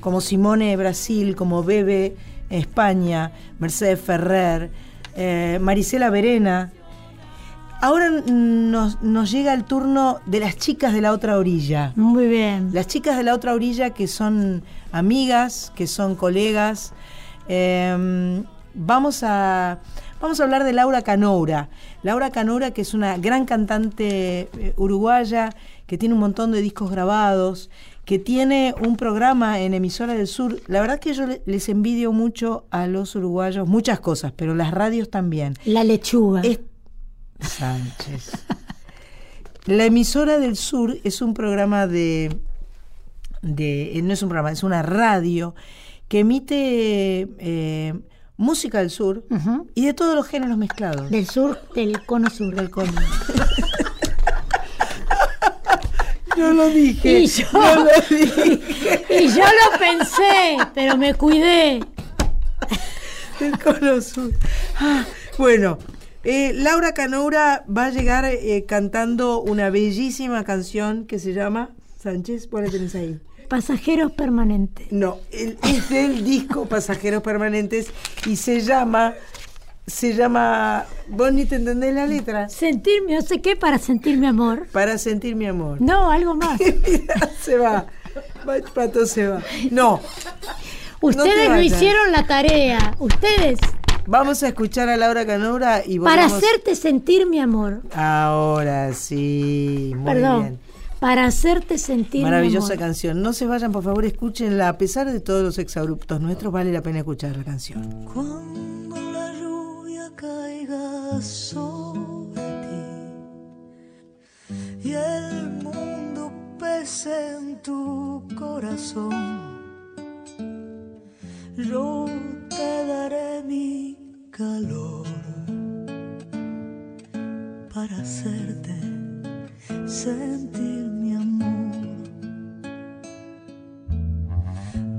como Simone de Brasil, como Bebe España, Mercedes Ferrer, eh, Marisela Verena. Ahora nos, nos llega el turno de las chicas de la otra orilla. Muy bien. Las chicas de la otra orilla que son amigas, que son colegas. Eh, vamos, a, vamos a hablar de Laura Canoura. Laura Canoura, que es una gran cantante eh, uruguaya, que tiene un montón de discos grabados, que tiene un programa en Emisora del Sur. La verdad que yo le- les envidio mucho a los uruguayos, muchas cosas, pero las radios también. La lechuga. Es- Sánchez. La emisora del sur es un programa de, de eh, no es un programa, es una radio que emite eh, música del sur y de todos los géneros mezclados. Del sur, del cono sur. Del cono. *laughs* No lo dije. Y yo, lo *laughs* dije. y yo lo pensé, pero me cuidé. Del cono sur. Ah, bueno, eh, Laura Canoura va a llegar eh, cantando una bellísima canción que se llama Sánchez, ¿cuál la tenés ahí? Pasajeros permanentes. No, el- es del disco Pasajeros Permanentes y se llama se llama. ¿Vos ni te entendés la letra? Sentirme, no sé qué, para sentir mi amor. Para sentir mi amor. No, algo más. *laughs* Se va. Pato se va. No. Ustedes no, hicieron la tarea. Ustedes. Vamos a escuchar a Laura Canora y Para volvemos- hacerte sentir mi amor. Ahora sí. Muy Perdón. bien. Para hacerte sentir Maravillosa mi amor. canción. No se vayan, por favor, escúchenla. A pesar de todos los exabruptos nuestros, vale la pena escuchar la canción. Cuando la lluvia caiga sobre ti y el mundo pese en tu corazón, yo te daré mi calor para hacerte sentir mi amor.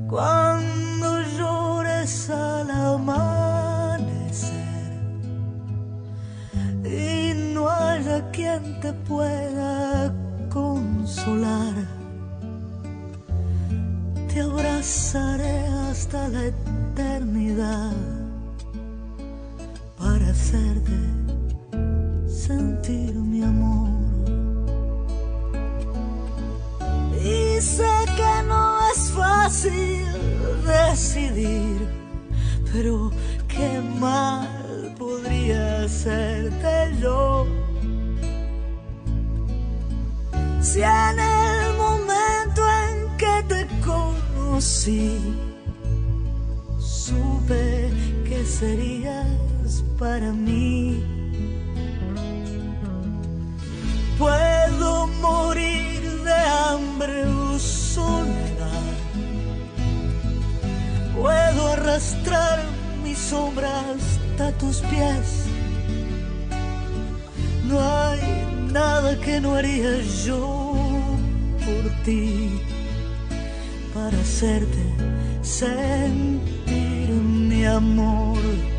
Cuando llores al amanecer y no haya quien te pueda consolar, te abrazaré hasta la eternidad para hacerte sentir mi amor. Y sé que no es fácil decidir, pero qué mal podría hacerte yo. Si en el momento en que te conocí, supe que serías para mí. Puedo arrastrar mi sombra hasta tus pies. No hay nada que no haría yo por ti para hacerte sentir mi amor.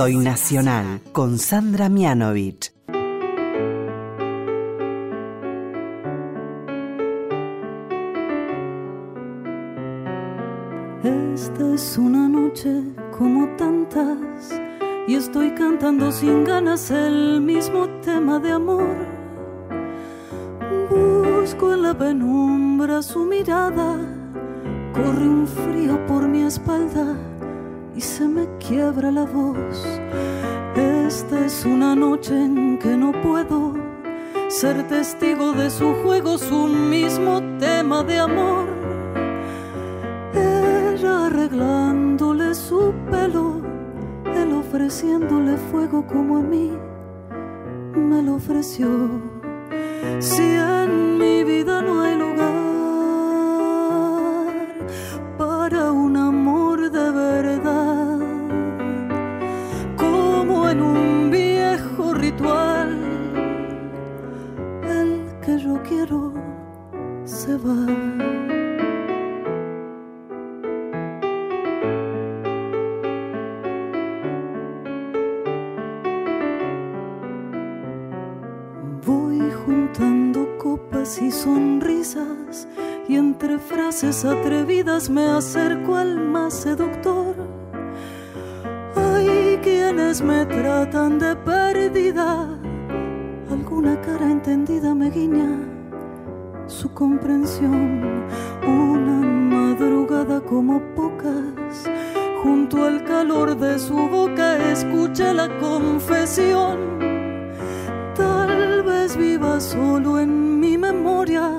Soy Nacional con Sandra Mianovich. Ser testigo de su juego, su mismo tema de amor. Ella arreglándole su pelo, él ofreciéndole fuego como a mí me lo ofreció. Si en mi vida no hay lugar Voy juntando copas y sonrisas y entre frases atrevidas me acerco al más seductor. Hay quienes me tratan de perdida, alguna cara entendida me guiña su comprensión. Una madrugada como pocas, junto al calor de su boca escuché la confesión Tal vez viva solo en mi memoria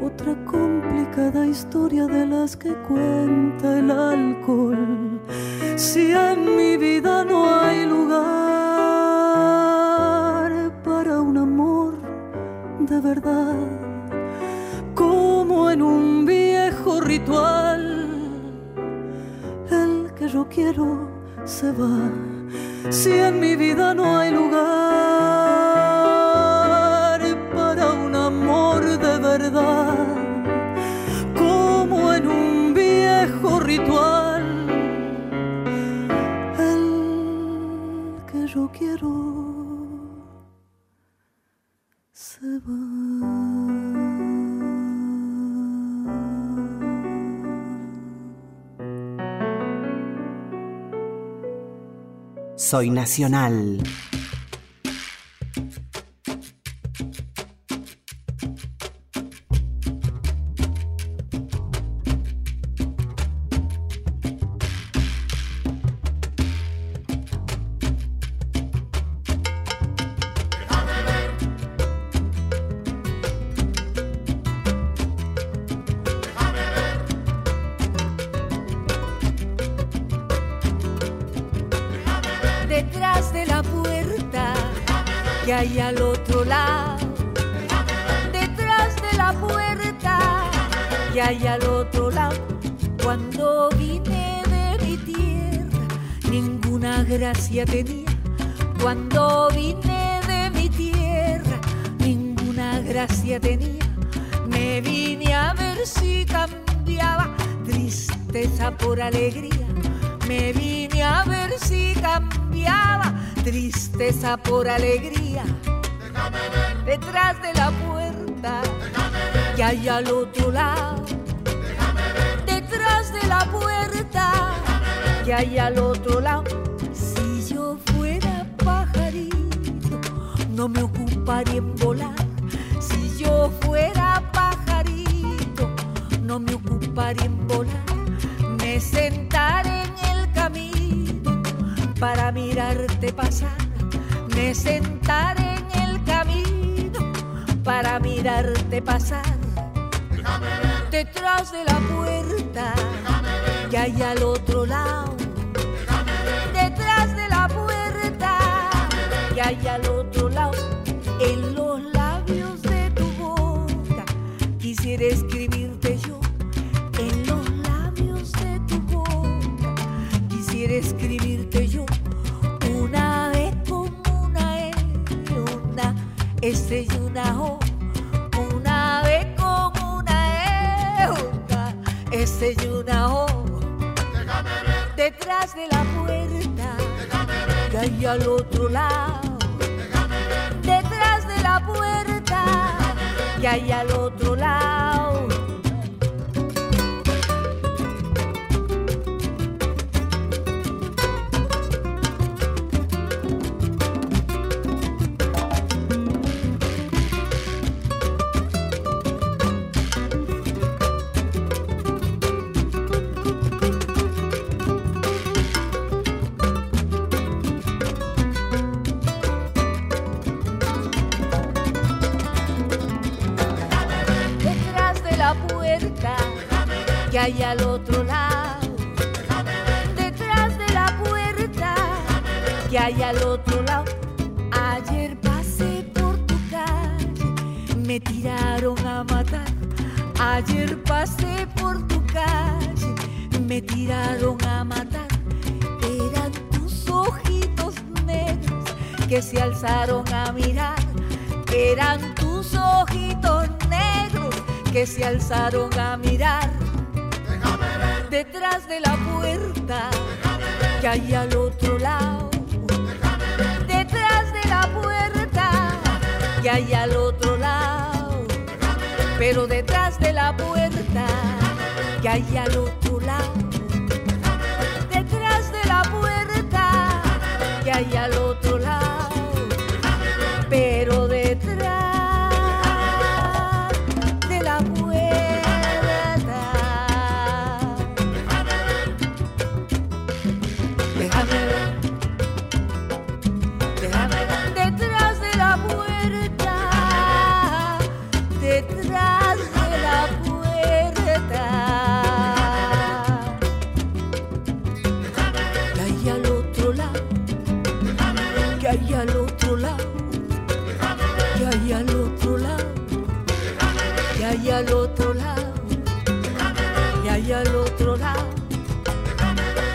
otra complicada historia de las que cuenta el alcohol. Si en mi vida no hay lugar para un amor de verdad, como en un viejo ritual, el que yo quiero se va. Si en mi vida no hay lugar para un amor de verdad, como en un viejo ritual, el que yo quiero se Soy nacional. Que hay al otro lado. Si yo fuera pajarito, no me ocuparía en volar. Si yo fuera pajarito, no me ocuparía en volar. Me sentaré en el camino para mirarte pasar. Me sentaré en el camino para mirarte pasar. Detrás de la puerta que hay al otro lado. Detrás de la puerta que hay al otro lado. En los labios de tu boca quisiera escribirte yo. En los labios de tu boca quisiera escribirte yo. Una vez como una E, una S y una O. Una vez como una E, una S una. Detrás de la puerta que hay al otro lado. Detrás de la puerta que hay al otro lado. Hay al otro lado. Detrás de la puerta que hay al otro lado. Ayer pasé por tu calle, me tiraron a matar. Ayer pasé por tu calle, me tiraron a matar. Eran tus ojitos negros que se alzaron a mirar. Eran tus ojitos negros que se alzaron a mirar. Detrás de la puerta que hay al otro lado. Detrás de la puerta que hay al otro lado. Pero detrás de la puerta que hay al otro lado.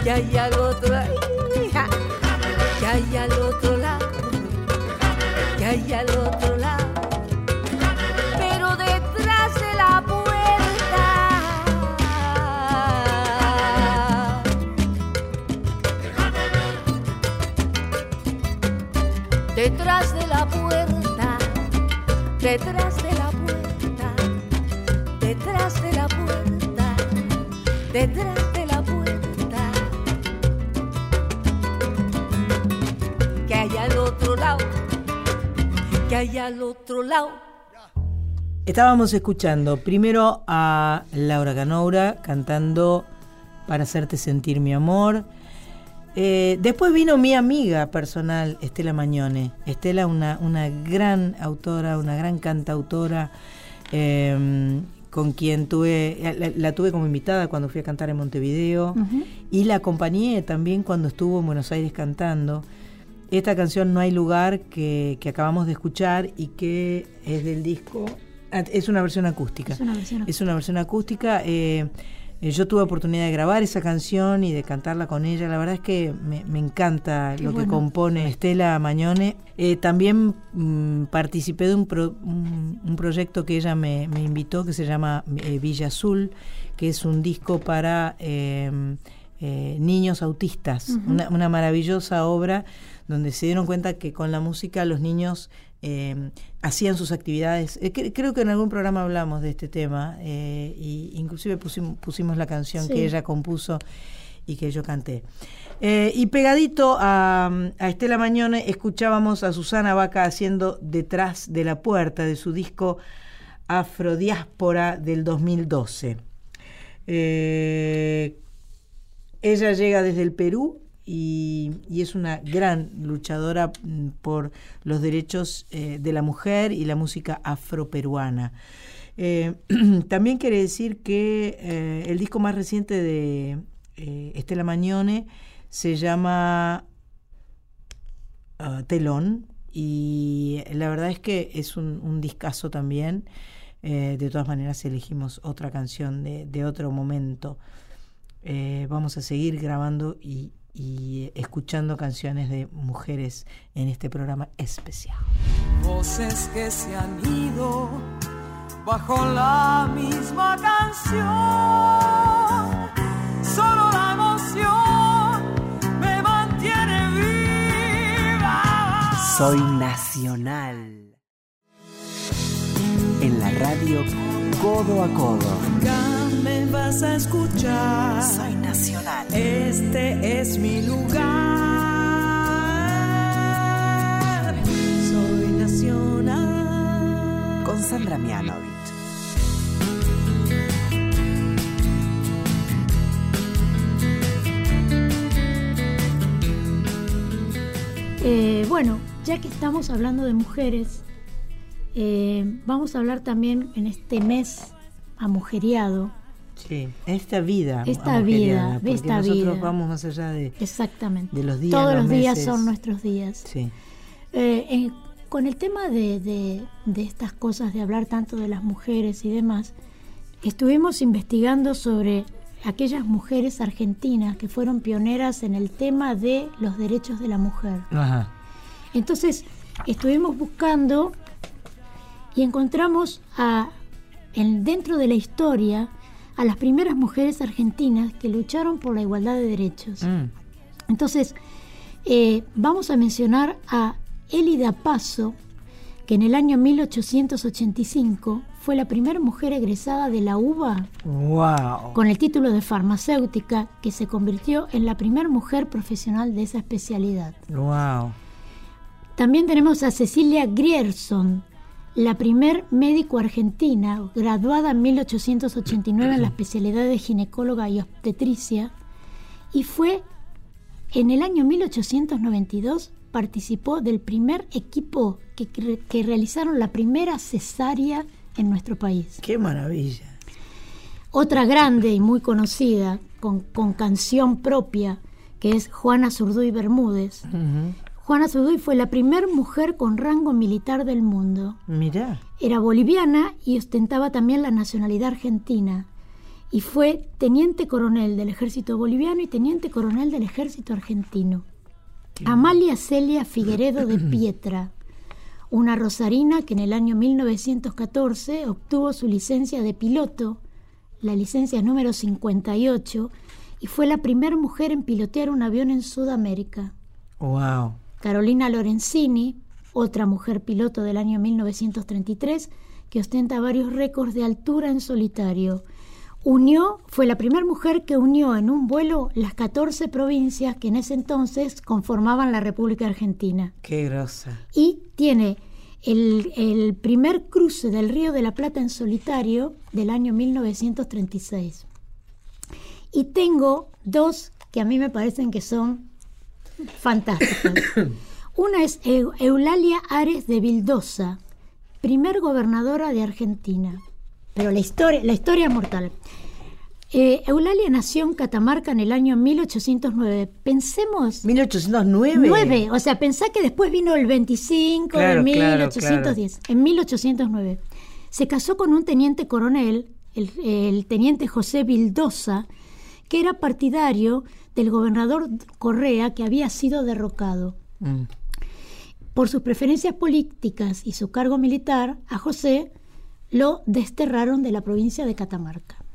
Que hay al otro lado. Que hay al otro lado. Que hay al otro lado. Pero detrás de la puerta. Detrás de la puerta. Detrás de la puerta. Detrás de la puerta. Detrás lado. Que hay al otro lado. Estábamos escuchando primero a Laura Canoura cantando Para hacerte sentir mi amor. Eh, después vino mi amiga personal, Estela Mañone. Estela, una, una gran autora, una gran cantautora, eh, con quien tuve, la, la tuve como invitada cuando fui a cantar en Montevideo y la acompañé también cuando estuvo en Buenos Aires cantando. Esta canción No hay lugar que, que acabamos de escuchar y que es del disco, ah, es una versión acústica. Es una versión Es una versión acústica. eh, eh, yo tuve oportunidad de grabar esa canción y de cantarla con ella. La verdad es que me, me encanta Qué lo que compone Estela Mañone. Eh, también mm, participé de un, pro- un, un proyecto que ella me, me invitó que se llama eh, Villa Azul, que es un disco para eh, niños autistas. Una maravillosa obra donde se dieron cuenta que con la música los niños eh, hacían sus actividades. Eh, cre- creo que en algún programa hablamos de este tema eh, y inclusive pusimos, pusimos la canción Sí. que ella compuso y que yo canté. Eh, y pegadito a, a Estela Mañone escuchábamos a Susana Vaca haciendo Detrás de la Puerta de su disco Afrodiáspora del 2012. Eh, ella llega desde el Perú y, es una gran luchadora mm, por los derechos eh, de la mujer y la música afroperuana. Eh, *clears throat* también quiere decir que eh, el disco más reciente de Estela Mañone se llama ah, Telón y la verdad es que es un, un discazo también. De todas maneras elegimos otra canción de, otro momento. Vamos a seguir grabando y, y escuchando canciones de mujeres en este programa especial. Voces que se han ido bajo la misma canción. Solo la emoción me mantiene viva. Soy nacional. En la radio Codo a Codo. Acá me vas a escuchar. Soy nacional. Este es mi lugar. Soy nacional. Con Sandra Mianovich. Eh, bueno, ya que estamos hablando de mujeres, eh, vamos a hablar también en este mes amujeriado. Sí, esta vida. Esta vida, de porque esta nosotros vida. vamos más allá de, Exactamente. de los días. Todos los, días meses. son nuestros días. Sí. Eh, con el tema de, de- de estas cosas, de hablar tanto de las mujeres y demás, estuvimos investigando sobre aquellas mujeres argentinas que fueron pioneras en el tema de los derechos de la mujer. Ajá. Entonces, estuvimos buscando y encontramos a, en- dentro de la historia a las primeras mujeres argentinas que lucharon por la igualdad de derechos. Mm. Entonces, eh, vamos a mencionar a Elida Paso, que en el año 1885 fue la primera mujer egresada de la UBA Wow. con el título de farmacéutica, que se convirtió en la primera mujer profesional de esa especialidad. Wow. También tenemos a Cecilia Grierson, la primer médico argentina, graduada en 1889 en la especialidad de ginecóloga y obstetricia, y fue en el año 1892 participó del primer equipo que, que realizaron la primera cesárea en nuestro país. Qué maravilla. Otra grande y muy conocida, con, con canción propia, que es Juana Zurduy Bermúdez. Juana Zurduy fue la primera mujer con rango militar del mundo. Mirá. Era boliviana y ostentaba también la nacionalidad argentina. Y fue teniente coronel del ejército boliviano y teniente coronel del ejército argentino. Amalia Celia Figueredo de *clears throat* Pietra, una rosarina que en el año 1914 obtuvo su licencia de piloto, la licencia número 58, y fue la primera mujer en pilotear un avión en Sudamérica. Wow. Carolina Lorenzini, otra mujer piloto del año 1933, que ostenta varios récords de altura en solitario. Unió, fue la primera mujer que unió en un vuelo las 14 provincias que en ese entonces conformaban la República Argentina. Qué grosa. Y tiene el, el primer cruce del Río de la Plata en solitario del año 1936. Y tengo dos que a mí me parecen que son fantásticas. Una es Eu- Eulalia Ares de Vildosa, primer gobernadora de Argentina. Pero la historia, la historia es mortal. Eh, Eulalia nació en Catamarca en el año 1809. Pensemos... 1809. 9, o sea, pensá que después vino el 25 Claro, de claro, 1810. En 1809. Se casó con un teniente coronel, el, el teniente José Vildosa, que era partidario del gobernador Correa que había sido derrocado. Mm. Por sus preferencias políticas y su cargo militar, a José lo desterraron de la provincia de Catamarca.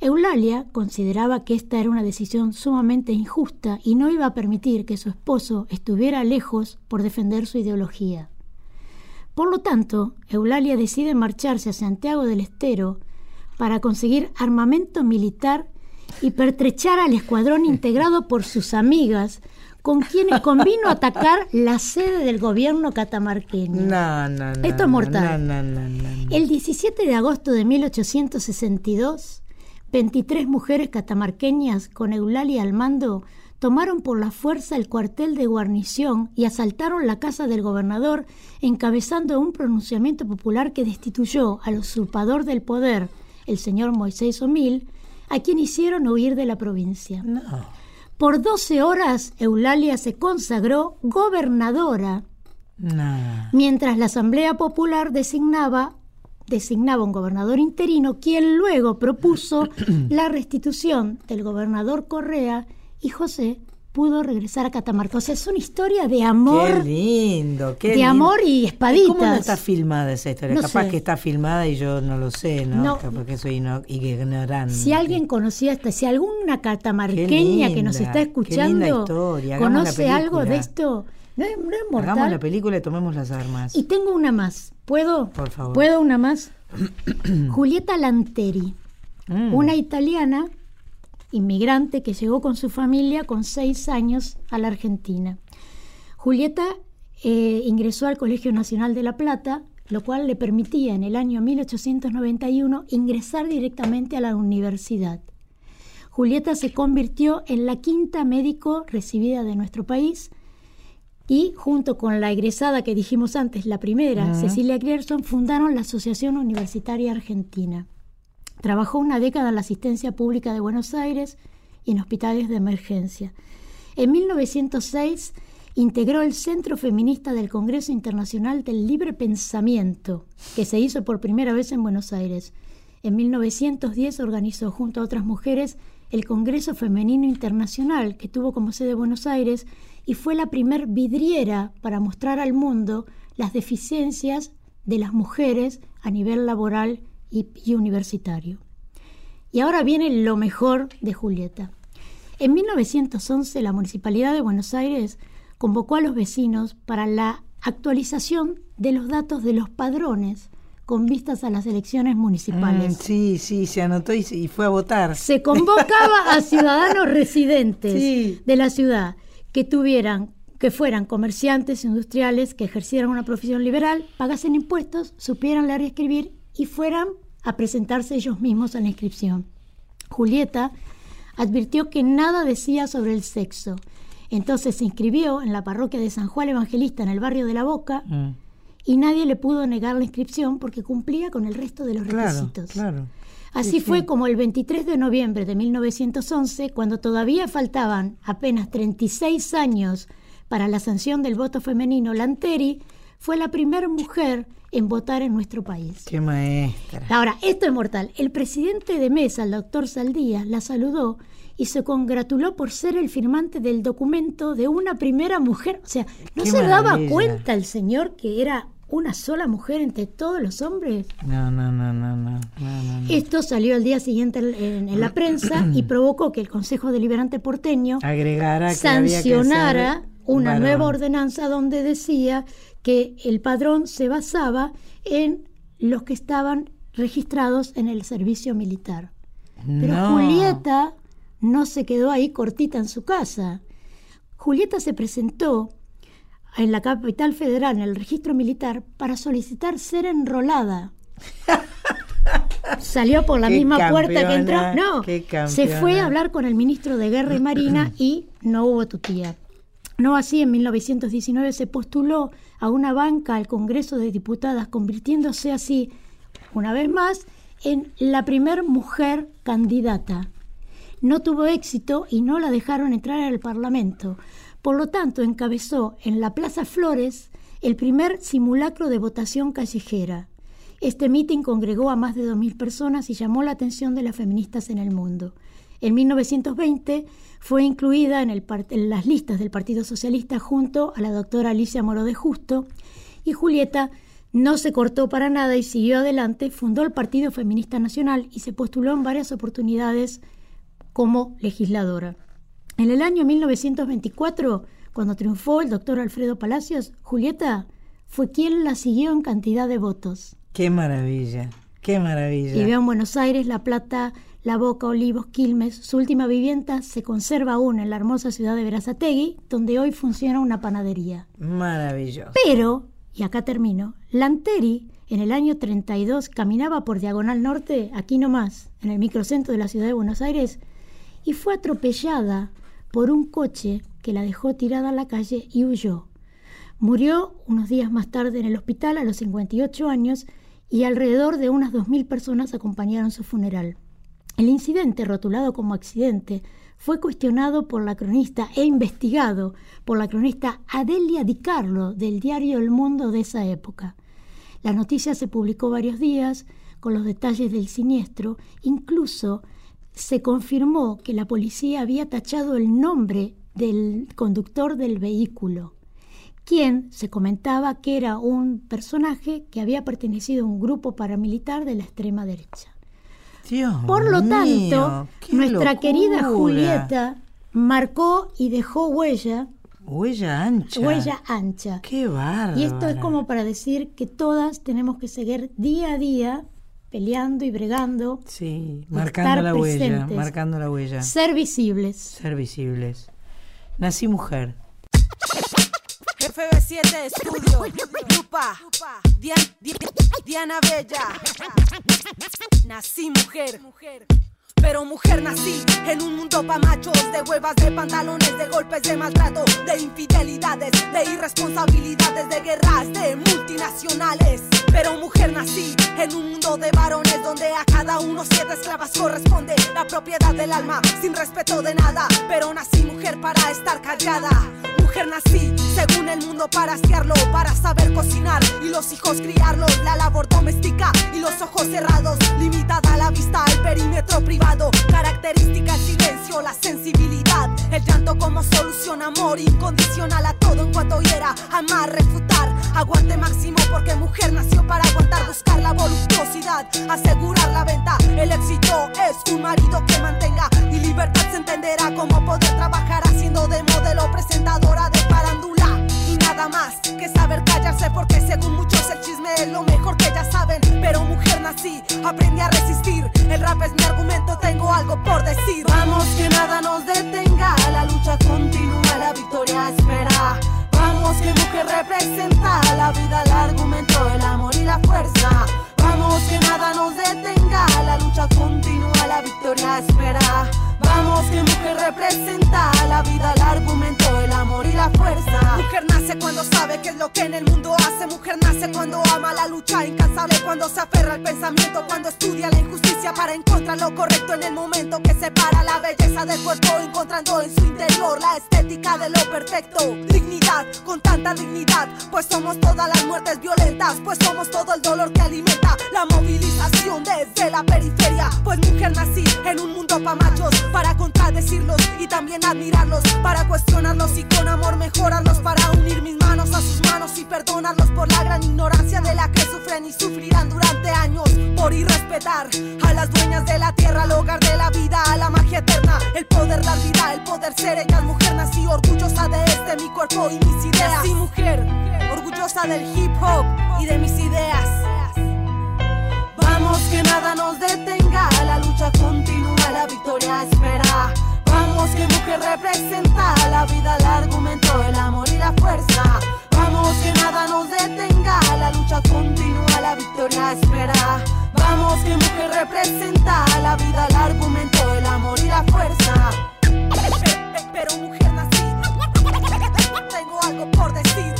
Eulalia consideraba que esta era una decisión sumamente injusta y no iba a permitir que su esposo estuviera lejos por defender su ideología. Por lo tanto, Eulalia decide marcharse a Santiago del Estero para conseguir armamento militar y pertrechar al escuadrón integrado por sus amigas, con quienes convino atacar la sede del gobierno catamarqueño. No, no, no. Esto es mortal. El 17 de agosto de 1862, 23 mujeres catamarqueñas con Eulalia al mando tomaron por la fuerza el cuartel de guarnición y asaltaron la casa del gobernador, encabezando un pronunciamiento popular que destituyó al usurpador del poder, el señor Moisés Omil, a quien hicieron huir de la provincia. No. Por 12 horas, Eulalia se consagró gobernadora No. mientras la Asamblea Popular designaba, designaba un gobernador interino, quien luego propuso *clears throat* la restitución del gobernador Correa y José pudo regresar a Catamarca. O sea, es una historia de amor, Qué lindo, qué de lindo. amor y espaditas. ¿Cómo no está filmada esa historia? No Capaz sé. que está filmada y yo no lo sé, ¿no? No. Capaz que soy ignorante. Si alguien conocía esta, si alguna catamarqueña que nos está escuchando historia, conoce algo de esto, no es, no es mortal. Hagamos la película y tomemos las armas. Y tengo una más. ¿Puedo? Por favor. ¿Puedo una más? *clears throat* Julieta Lanteri, Mm. una italiana inmigrante que llegó con su familia con seis años a la Argentina. Julieta eh, ingresó al Colegio Nacional de La Plata, lo cual le permitía en el año 1891 ingresar directamente a la universidad. Julieta se convirtió en la quinta médico recibida de nuestro país y junto con la egresada que dijimos antes, la primera. Cecilia Grierson, fundaron la Asociación Universitaria Argentina. Trabajó una década en la asistencia pública de Buenos Aires y en hospitales de emergencia. En 1906 integró el Centro Feminista del Congreso Internacional del Libre Pensamiento, que se hizo por primera vez en Buenos Aires. En 1910 organizó junto a otras mujeres el Congreso Femenino Internacional, que tuvo como sede Buenos Aires, y fue la primer vidriera para mostrar al mundo las deficiencias de las mujeres a nivel laboral y, y universitario. Y ahora viene lo mejor de Julieta. En 1911 la Municipalidad de Buenos Aires convocó a los vecinos para la actualización de los datos de los padrones con vistas a las elecciones municipales. Mm, sí, sí, se anotó y, y fue a votar. Se convocaba a *laughs* ciudadanos residentes de la ciudad que tuvieran que fueran comerciantes industriales que ejercieran una profesión liberal, pagasen impuestos, supieran leer y escribir y fueran a presentarse ellos mismos a la inscripción. Julieta advirtió que nada decía sobre el sexo. Entonces se inscribió en la parroquia de San Juan Evangelista en el barrio de La Boca Mm. y nadie le pudo negar la inscripción porque cumplía con el resto de los Claro, requisitos. claro. Así Sí, fue sí. como el 23 de noviembre de 1911, cuando todavía faltaban apenas 36 años para la sanción del voto femenino, Lanteri fue la primera mujer en votar en nuestro país. Qué maestra. Ahora, esto es mortal. El presidente de mesa, el doctor Saldías, la saludó y se congratuló por ser el firmante del documento de una primera mujer. O sea, ¿no Qué se daba cuenta el señor que era una sola mujer entre todos los hombres? No, no, no, no, no. no, no, no. Esto salió al día siguiente en, en la prensa y *clears throat* provocó que el Consejo Deliberante porteño Agregara que había que sancionara una varón. nueva ordenanza donde decía que el padrón se basaba en los que estaban registrados en el servicio militar. Pero No. Julieta no se quedó ahí cortita en su casa. Julieta se presentó en la capital federal, en el registro militar, para solicitar ser enrolada. *laughs* Salió por la Qué misma puerta que entró. No, se fue a hablar con el ministro de Guerra y Marina y no hubo tutía. No así, en 1919 se postuló a una banca al Congreso de Diputadas, convirtiéndose así, una vez más, en la primer mujer candidata. No tuvo éxito y no la dejaron entrar al Parlamento. Por lo tanto, encabezó en la Plaza Flores el primer simulacro de votación callejera. Este mitin congregó a más de 2.000 personas y llamó la atención de las feministas en el mundo. En 1920 fue incluida en, el par- en las listas del Partido Socialista junto a la doctora Alicia Moro de Justo y Julieta no se cortó para nada y siguió adelante, fundó el Partido Feminista Nacional y se postuló en varias oportunidades como legisladora. En el año 1924, cuando triunfó el doctor Alfredo Palacios, Julieta fue quien la siguió en cantidad de votos. Qué maravilla. Qué maravilla. Vivió en Buenos Aires, La Plata, La Boca, Olivos, Quilmes. Su última vivienda se conserva aún en la hermosa ciudad de Verazategui, donde hoy funciona una panadería. Maravilloso. Pero, y acá termino, Lanteri en el año 32 caminaba por Diagonal Norte, aquí nomás, en el microcentro de la ciudad de Buenos Aires, y fue atropellada por un coche que la dejó tirada en la calle y huyó. Murió unos días más tarde en el hospital a los 58 años y alrededor de unas 2.000 personas acompañaron su funeral. El incidente, rotulado como accidente, fue cuestionado por la cronista e investigado por la cronista Adelia Di Carlo del diario El Mundo de esa época. La noticia se publicó varios días con los detalles del siniestro, incluso se confirmó que la policía había tachado el nombre del conductor del vehículo, quien se comentaba que era un personaje que había pertenecido a un grupo paramilitar de la extrema derecha. Dios Por lo mío, tanto, nuestra querida. Julieta marcó y dejó huella, Huella ancha. huella ancha. Qué bárbaro. Y esto es como para decir que todas tenemos que seguir día a día peleando y bregando, Sí, estar marcando la huella, presentes, marcando la huella. ser visibles. Ser visibles. Nací mujer. FB7 Estudio, Lupa, Dian- Di- Diana Bella. Nací mujer. Pero mujer nací en un mundo pa' machos De huevas, de pantalones, de golpes, de maltrato De infidelidades, de irresponsabilidades De guerras, de multinacionales Pero mujer nací en un mundo de varones Donde a cada uno siete esclavas corresponde la propiedad del alma, sin respeto de nada. Pero nací mujer para estar callada. Mujer nací, según el mundo, para asearlo, para saber cocinar y los hijos criarlos. La labor doméstica y los ojos cerrados, limitada la vista al perímetro privado. Característica el silencio, la sensibilidad, el llanto como solución, amor incondicional a todo en cuanto hiera, amar, refutar, aguante máximo porque mujer nació para aguantar, buscar la voluptuosidad, asegurar la venta. El éxito es un marido que mantenga y libertad se entenderá. Cómo poder trabajar haciendo de modelo presentadora de farándula. y nada más que saber callarse porque según muchos el chisme es lo mejor que ya saben. Pero mujer nací aprendí a resistir. El rap es mi argumento tengo algo por decir. Vamos que nada nos detenga la lucha continúa la victoria espera. Vamos que mujer representa la vida el argumento el amor y la fuerza vamos que nada nos detenga la lucha continúa la victoria espera Vamos que mujer representa la vida, el argumento, el amor y la fuerza. Mujer nace cuando sabe qué es lo que en el mundo hace. Mujer nace cuando ama la lucha incansable, cuando se aferra al pensamiento, cuando estudia la injusticia para encontrar lo correcto en el momento que separa la belleza del cuerpo, encontrando en su interior la estética de lo perfecto. Dignidad, con tanta dignidad, pues somos todas las muertes violentas, pues somos todo el dolor que alimenta la movilización desde la periferia. Pues mujer nací en un mundo pa' machos, para contradecirlos y también admirarlos, para cuestionarlos y con amor mejorarlos, para unir mis manos a sus manos y perdonarlos por la gran ignorancia de la que sufren y sufrirán durante años por irrespetar a las dueñas de la tierra, al hogar de la vida, a la magia eterna, el poder dar vida, el poder ser ellas, mujer nací orgullosa de este mi cuerpo y mis ideas. Sí, mujer, orgullosa del hip hop y de mis ideas. Vamos que nada nos detenga, la lucha continúa, la victoria espera. Vamos que mujer representa la vida, el argumento, el amor y la fuerza. Vamos que nada nos detenga, la lucha continúa, la victoria espera. Vamos que mujer representa la vida, el argumento, el amor y la fuerza. Pero mujer nací, tengo algo por decir,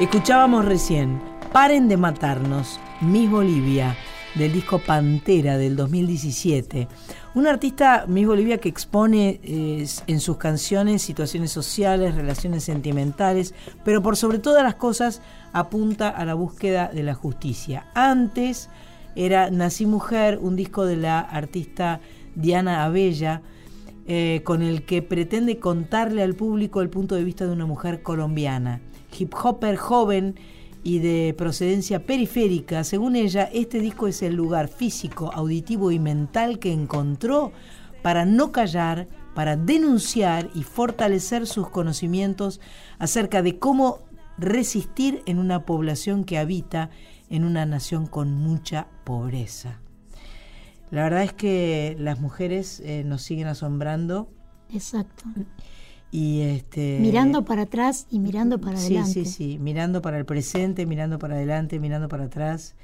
Escuchábamos recién Paren de matarnos, Miss Bolivia, del disco Pantera del 2017. Un artista, Miss Bolivia, que expone eh, en sus canciones situaciones sociales, relaciones sentimentales, pero por sobre todas las cosas apunta a la búsqueda de la justicia. Antes era Nací Mujer, un disco de la artista Diana Abella, eh, con el que pretende contarle al público el punto de vista de una mujer colombiana. Hip hopper joven y de procedencia periférica, según ella, este disco es el lugar físico, auditivo y mental que encontró para no callar, para denunciar y fortalecer sus conocimientos acerca de cómo resistir en una población que habita en una nación con mucha pobreza. La verdad es que las mujeres eh, nos siguen asombrando. Exacto. Y este, Mirando para atrás y mirando para sí, adelante. Sí, sí, mirando para el presente, mirando para adelante, mirando para atrás.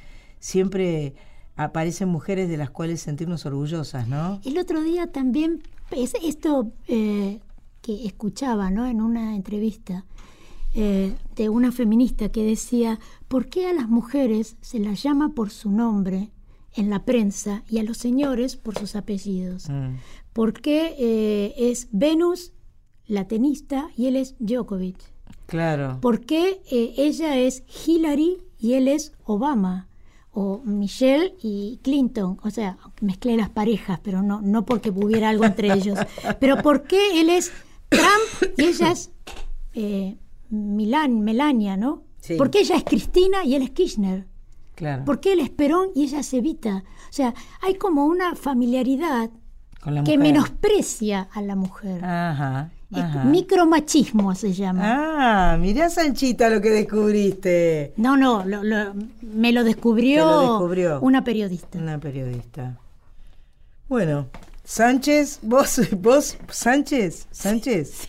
Siempre aparecen mujeres de las cuales sentirnos orgullosas, ¿no? El otro día también, es esto eh, que escuchaba ¿no? en una entrevista eh, de una feminista que decía, ¿por qué a las mujeres se las llama por su nombre en la prensa y a los señores por sus apellidos? Mm. ¿Por qué eh, es Venus la tenista y él es Djokovic? Claro. ¿Por qué eh, ella es Hillary y él es Obama? O Michelle y Clinton. O sea, mezclé las parejas, pero no, no porque hubiera algo entre *laughs* ellos. Pero ¿por qué él es Trump y ella es eh, Milan, Melania, ¿no? Sí. ¿Por qué ella es Cristina y él es Kirchner? Claro. ¿Por qué él es Perón y ella es Evita? O sea, hay como una familiaridad que mujer. menosprecia a la mujer. Ajá. Ajá. Micromachismo se llama. Ah, mirá Sanchita lo que descubriste. No, no, lo- lo- me lo descubrió, lo descubrió. una periodista. Una periodista. Bueno, Sánchez, vos, *laughs* vos, Sánchez, Sánchez.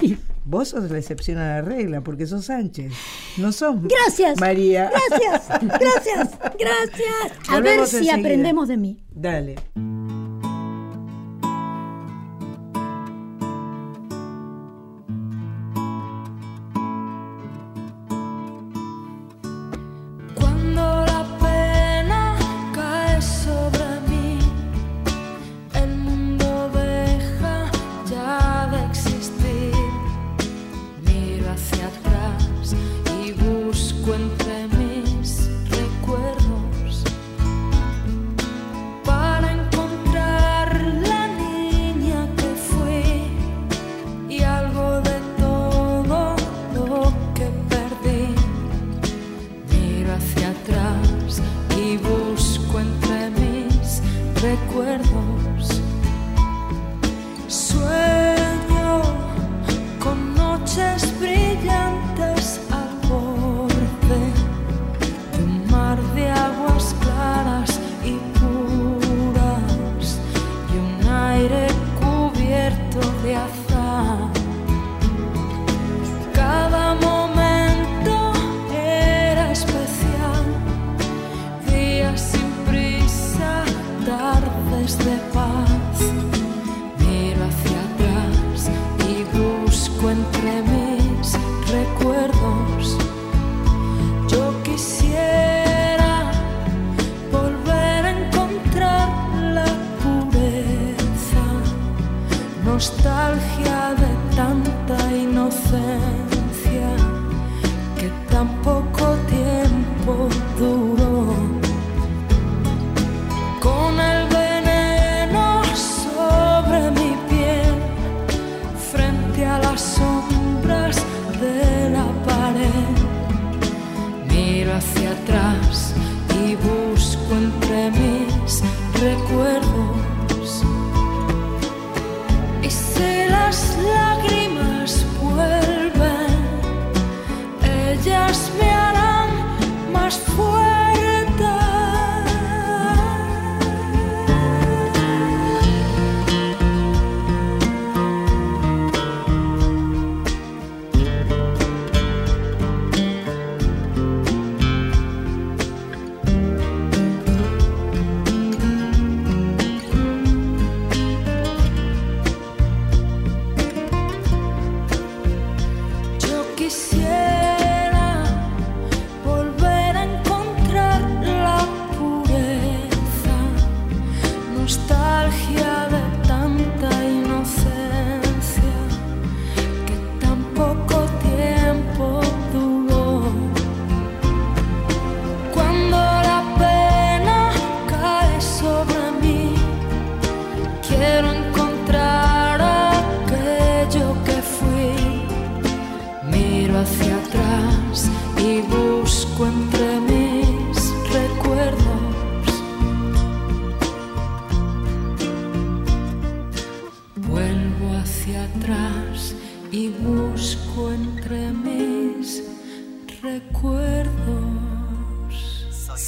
Vos sos la excepción a la regla, porque sos Sánchez. No sos Gracias. María. Gracias, *laughs* gracias, gracias. A ver si enseguida. aprendemos de mí. Dale. Recuerdos.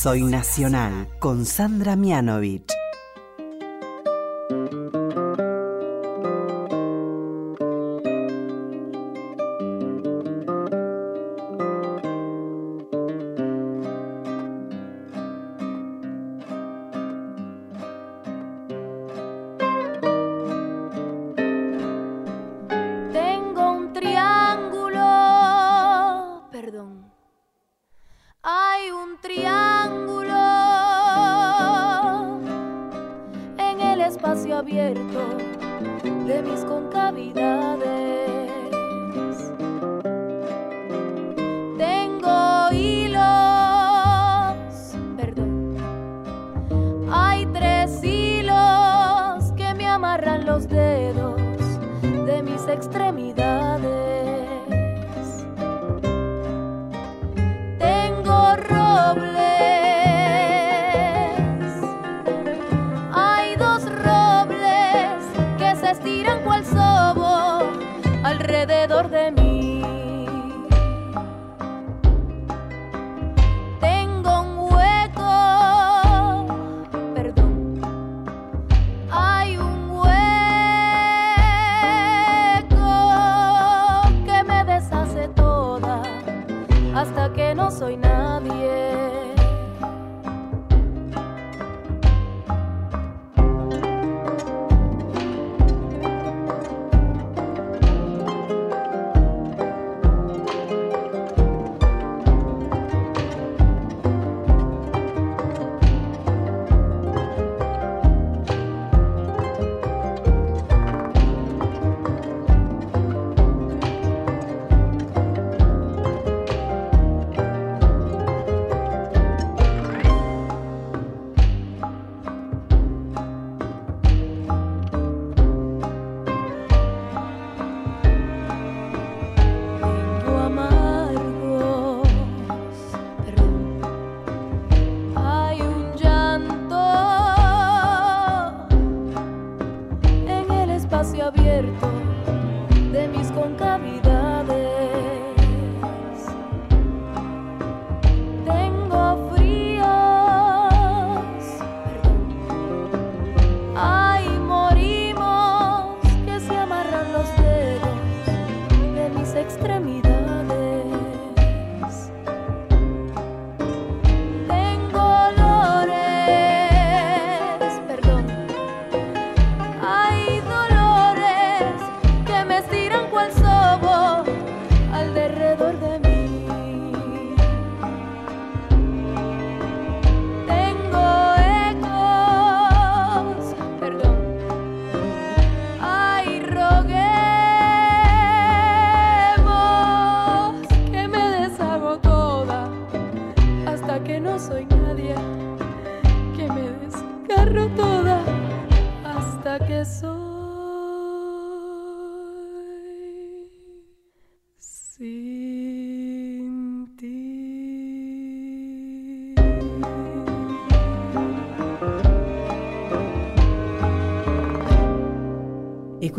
Soy Nacional con Sandra Mianovich.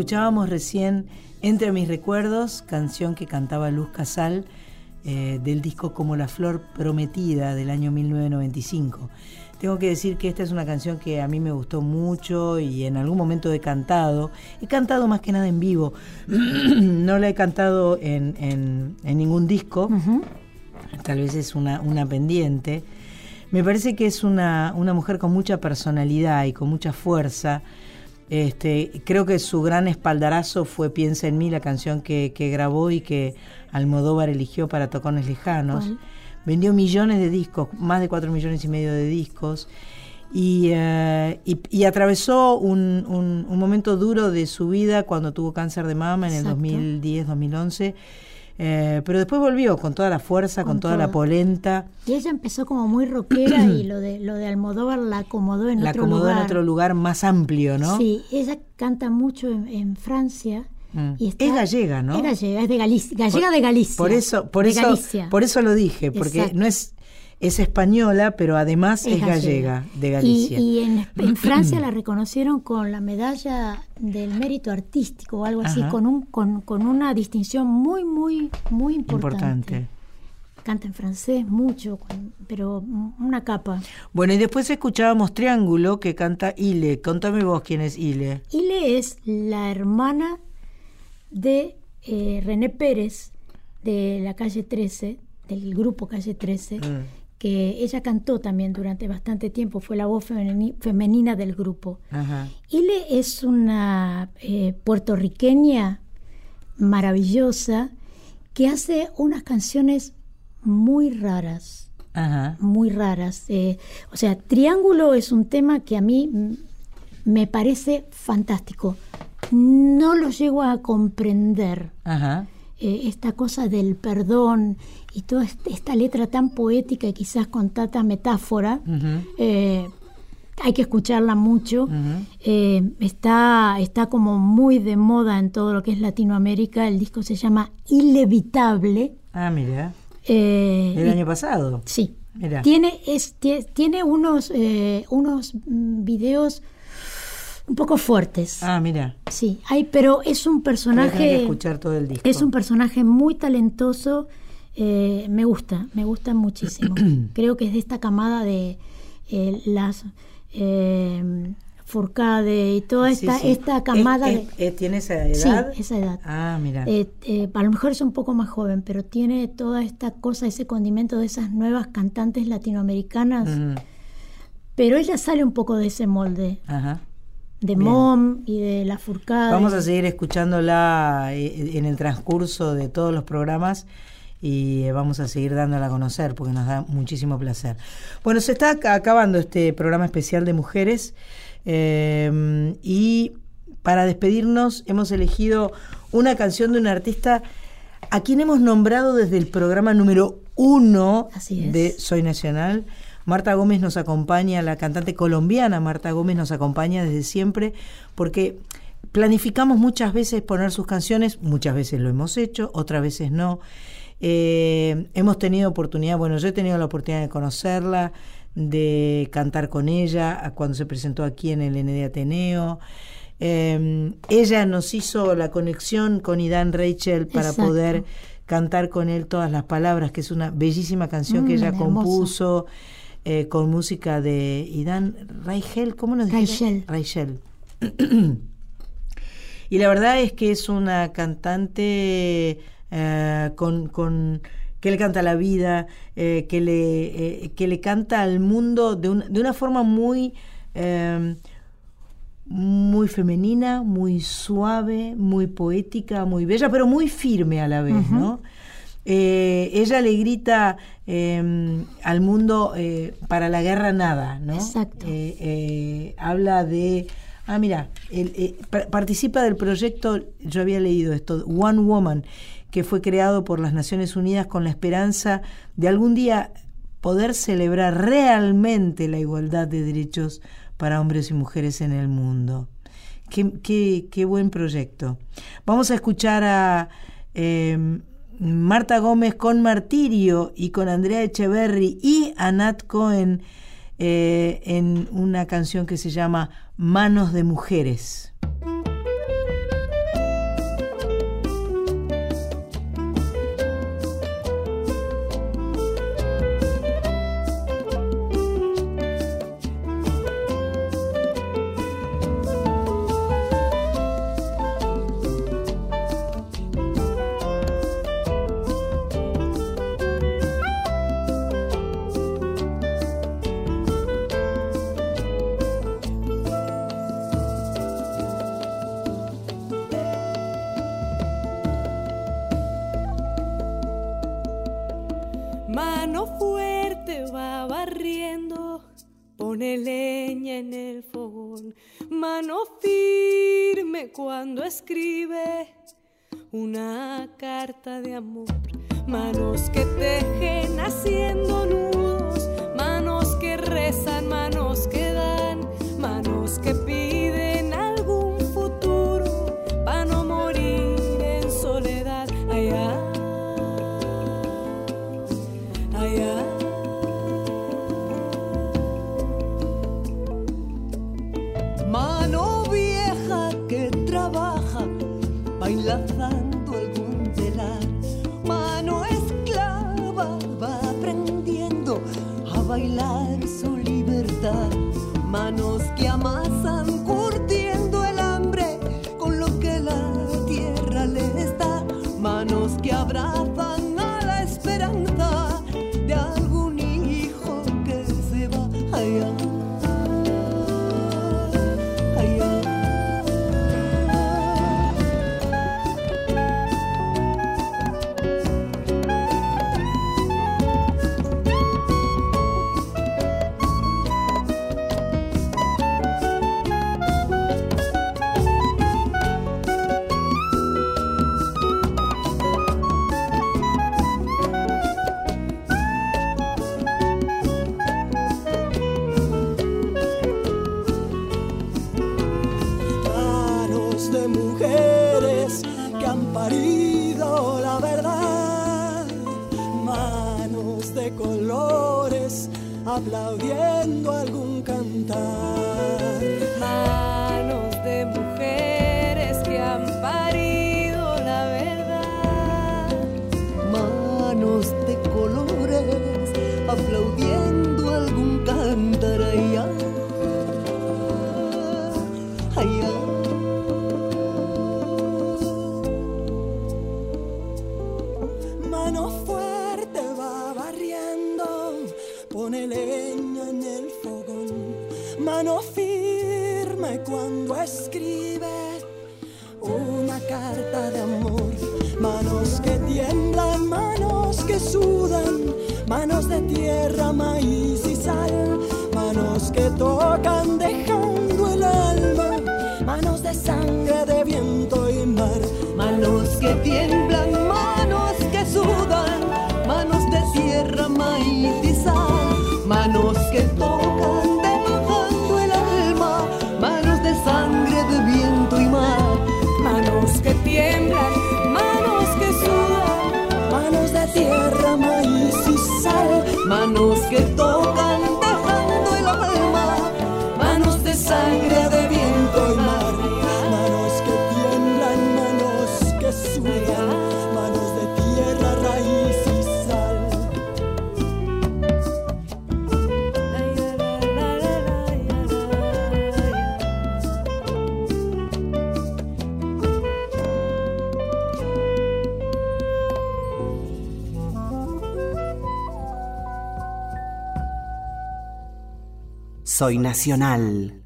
Escuchábamos recién Entre mis recuerdos, canción que cantaba Luz Casal eh, del disco Como la Flor Prometida del año 1995. Tengo que decir que esta es una canción que a mí me gustó mucho y en algún momento he cantado. He cantado más que nada en vivo. *clears throat* no la he cantado en, en- en ningún disco. Tal vez es una, una pendiente. Me parece que es una, una mujer con mucha personalidad y con mucha fuerza. Este, creo que su gran espaldarazo fue Piensa en mí, la canción que, que grabó y que Almodóvar eligió para Tocones Lejanos. Vendió millones de discos, más de cuatro millones y medio de discos. Y, eh, y- y atravesó un, un- un momento duro de su vida cuando tuvo cáncer de mama en el Exacto. 2010-2011. Eh, pero después volvió con toda la fuerza, con, Con toda la polenta. Y ella empezó como muy rockera y lo de lo de Almodóvar la acomodó en la otro acomodó lugar. en otro lugar más amplio, ¿no? Sí, ella canta mucho en, en Francia. Mm. Y está- es gallega, ¿no? Es gallega, es de Galicia, gallega Por- de Galicia. Por eso, por eso, Galicia. por eso lo dije, porque Exacto. no es es española, pero además es, gallega, de Galicia. Y, y en, en *clears throat* Francia la reconocieron con la medalla del mérito artístico o algo así, con, un, con, con una distinción muy, muy, muy importante. Importante. Canta en francés mucho, pero una capa. Bueno, y después escuchábamos Triángulo que canta Ile. Contame vos quién es Ile. Ile es la hermana de eh, René Pérez de la calle 13, del grupo calle 13, que ella cantó también durante bastante tiempo, fue la voz femeni- femenina del grupo. Ajá. Ile es una eh, puertorriqueña maravillosa que hace unas canciones muy raras, Ajá. muy raras. Eh, o sea, Triángulo es un tema que a mí me parece fantástico. No lo llego a comprender Ajá. Eh, esta cosa del perdón y toda est- esta letra tan poética y quizás con tanta metáfora. Eh, hay que escucharla mucho. Eh, está, está como muy de moda en todo lo que es Latinoamérica. El disco se llama Ilevitable. Ah, mira. Eh, El y- año pasado. Sí. Mira. Tiene, es, tie- tiene unos, eh, unos mm, videos un poco fuertes. Ah, mira. Sí, hay, pero es un tener que personaje. escuchar todo el disco. Es un personaje muy talentoso. eh, me gusta, me gusta muchísimo. *clears throat* Creo que es de esta camada de eh, las eh, Furcade y toda esta, sí. esta camada ¿Es- de. es- ¿Tiene esa edad? Sí, esa edad. Ah, mira. Eh, eh, a lo mejor es un poco más joven, pero tiene toda esta cosa, ese condimento de esas nuevas cantantes latinoamericanas. Ujú. Pero ella sale un poco de ese molde, Ajá. De Bien. Mom y de la Furcade. Vamos a seguir escuchándola eh, en el transcurso de todos los programas y eh, vamos a seguir dándola a conocer porque nos da muchísimo placer. Bueno, se está ac- acabando este programa especial de mujeres eh, y para despedirnos hemos elegido una canción de una artista a quien hemos nombrado desde el programa número uno de Soy Nacional. Marta Gómez nos acompaña, la cantante colombiana Marta Gómez nos acompaña desde siempre porque planificamos muchas veces poner sus canciones, muchas veces lo hemos hecho, otras veces no. Eh, hemos tenido oportunidad, bueno, yo he tenido la oportunidad de conocerla, de cantar con ella cuando se presentó aquí en el ND Ateneo. Eh, ella nos hizo la conexión con Idan Rachel para Exacto. poder cantar con él todas las palabras, que es una bellísima canción que Mm, ella hermoso. compuso eh, con música de Idan Rachel, ¿cómo nos dice? Rachel. *clears throat* y la verdad es que es una cantante eh, con, con- que le canta la vida, eh, que, le, que le canta al mundo de, un- de una forma muy, eh, muy femenina, muy suave, muy poética, muy bella, pero muy firme a la vez. ¿no? Eh, ella le grita eh, al mundo eh, para la guerra nada, ¿no? Exacto. Eh, habla de ah mira participa del proyecto yo había leído esto One Woman que fue creado por las Naciones Unidas con la esperanza de algún día poder celebrar realmente la igualdad de derechos para hombres y mujeres en el mundo qué, qué- qué buen proyecto vamos a escuchar a eh, Marta Gómez con Martirio y con Andrea Echeverry y a Nat Cohen eh, en una canción que se llama Manos de Mujeres. Carta de amor. Tiemblan, manos que sudan, manos de tierra, maíz y sal, manos que tocan Soy nacional.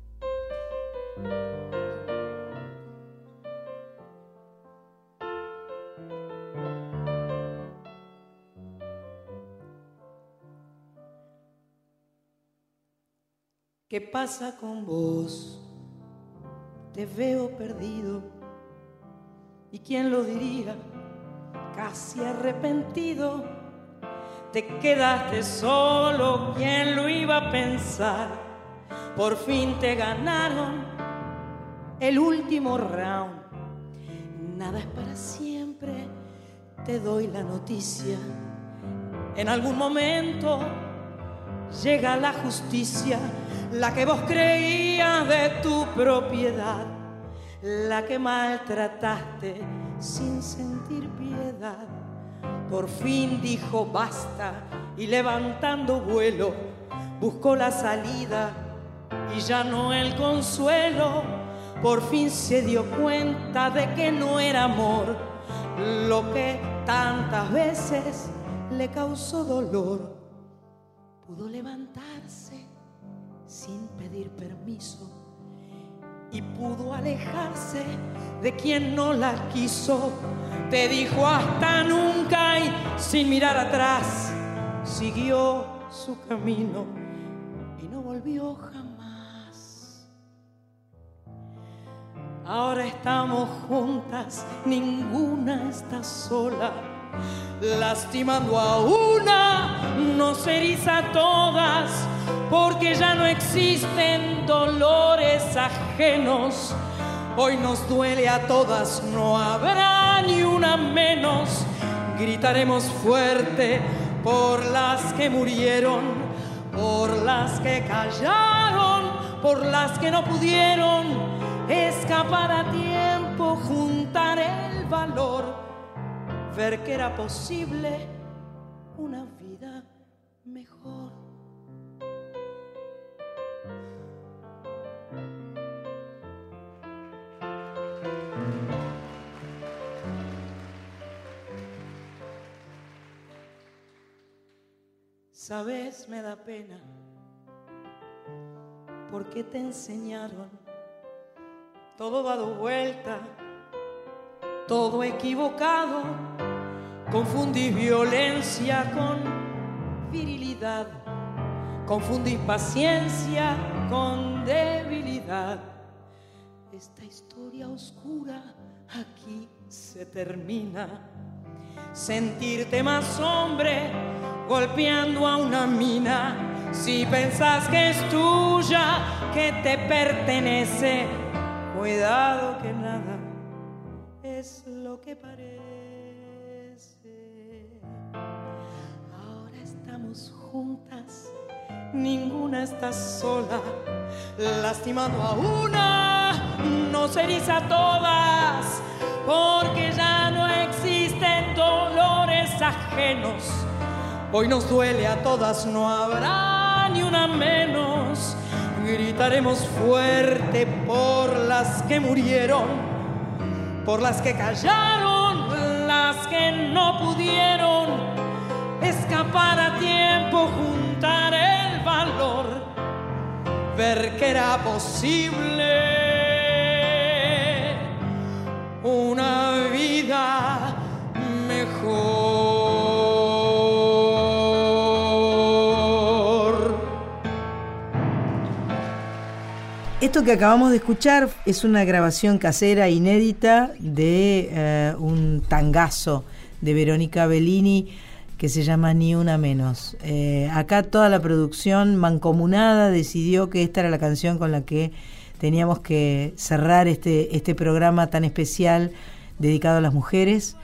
¿Qué pasa con vos? Te veo perdido. ¿Y quién lo diría? Casi arrepentido. Te quedaste solo, ¿quién lo iba a pensar? Por fin te ganaron el último round. Nada es para siempre, te doy la noticia. En algún momento llega la justicia, la que vos creías de tu propiedad, la que maltrataste sin sentir piedad. Por fin dijo basta y levantando vuelo buscó la salida y ya no el consuelo. Por fin se dio cuenta de que no era amor lo que tantas veces le causó dolor. Pudo levantarse sin pedir permiso y pudo alejarse de quien no la quiso. Te dijo hasta nunca y sin mirar atrás siguió su camino y no volvió jamás. Ahora estamos juntas, ninguna está sola, lastimando a una, nos eriza a todas, porque ya no existen dolores ajenos. Hoy nos duele a todas, no habrá ni una menos. Gritaremos fuerte por las que murieron, por las que callaron, por las que no pudieron escapar a tiempo, juntar el valor, ver que era posible una vida mejor. Sabes, me da pena porque te enseñaron todo dado vuelta, todo equivocado. Confundís violencia con virilidad, confundís paciencia con debilidad. Esta historia oscura aquí se termina. Sentirte más hombre golpeando a una mina. Si pensás que es tuya, que te pertenece, cuidado que nada es lo que parece. Ahora estamos juntas, ninguna está sola, lastimando a una, nos eriza a todas, porque ya no existen dolores ajenos. Hoy nos duele a todas, no habrá ni una menos. Gritaremos fuerte por las que murieron, por las que callaron, las que no pudieron escapar a tiempo, juntar el valor, ver que era posible una vida Esto que acabamos de escuchar es una grabación casera inédita de eh, un tangazo de Verónica Bellini que se llama Ni una menos. Eh, acá toda la producción mancomunada decidió que esta era la canción con la que teníamos que cerrar este, este programa tan especial dedicado a las mujeres.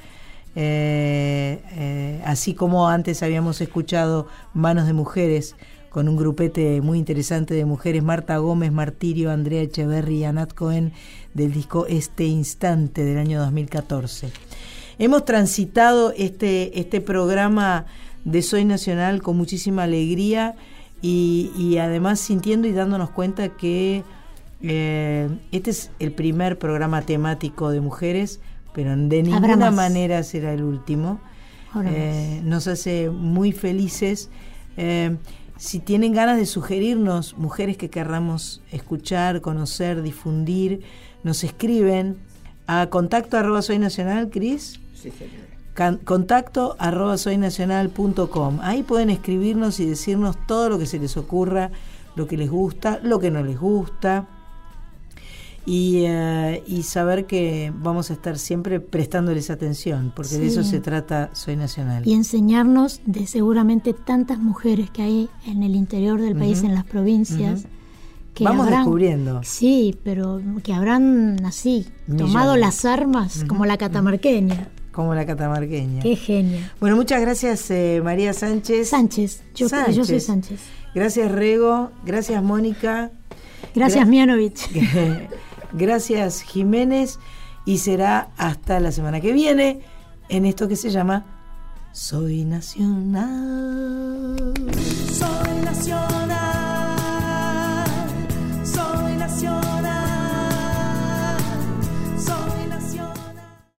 Eh, así como antes habíamos escuchado Manos de Mujeres con un grupete muy interesante de mujeres, Marta Gómez, Martirio, Andrea Echeverry y Anat Cohen del disco Este Instante del año 2014. Hemos transitado este, este programa de Soy Nacional con muchísima alegría y, y además sintiendo y dándonos cuenta que eh, este es el primer programa temático de mujeres, pero de ninguna manera será el último. Eh, nos hace muy felices. Eh, si tienen ganas de sugerirnos mujeres que querramos escuchar, conocer, difundir, nos escriben a contacto arroba soy nacional, Cris. Sí, señora. Contacto arroba soynacional.com. Ahí pueden escribirnos y decirnos todo lo que se les ocurra, lo que les gusta, lo que no les gusta. Y, eh, y saber que vamos a estar siempre prestándoles atención, porque de eso se trata Soy Nacional. y enseñarnos de seguramente tantas mujeres que hay en el interior del país, en las provincias. que Vamos habrán- descubriendo. Sí, pero que habrán así, Millones. tomado las armas como la catamarqueña. Como la catamarqueña. Qué genia. Bueno, muchas gracias eh, María Sánchez. Sánchez, yo, yo soy Sánchez. Gracias Rego, gracias Mónica. Gracias, Gra- Mianovich. *laughs* Gracias Jiménez y será hasta la semana que viene en esto que se llama Soy Nacional. Soy nacional.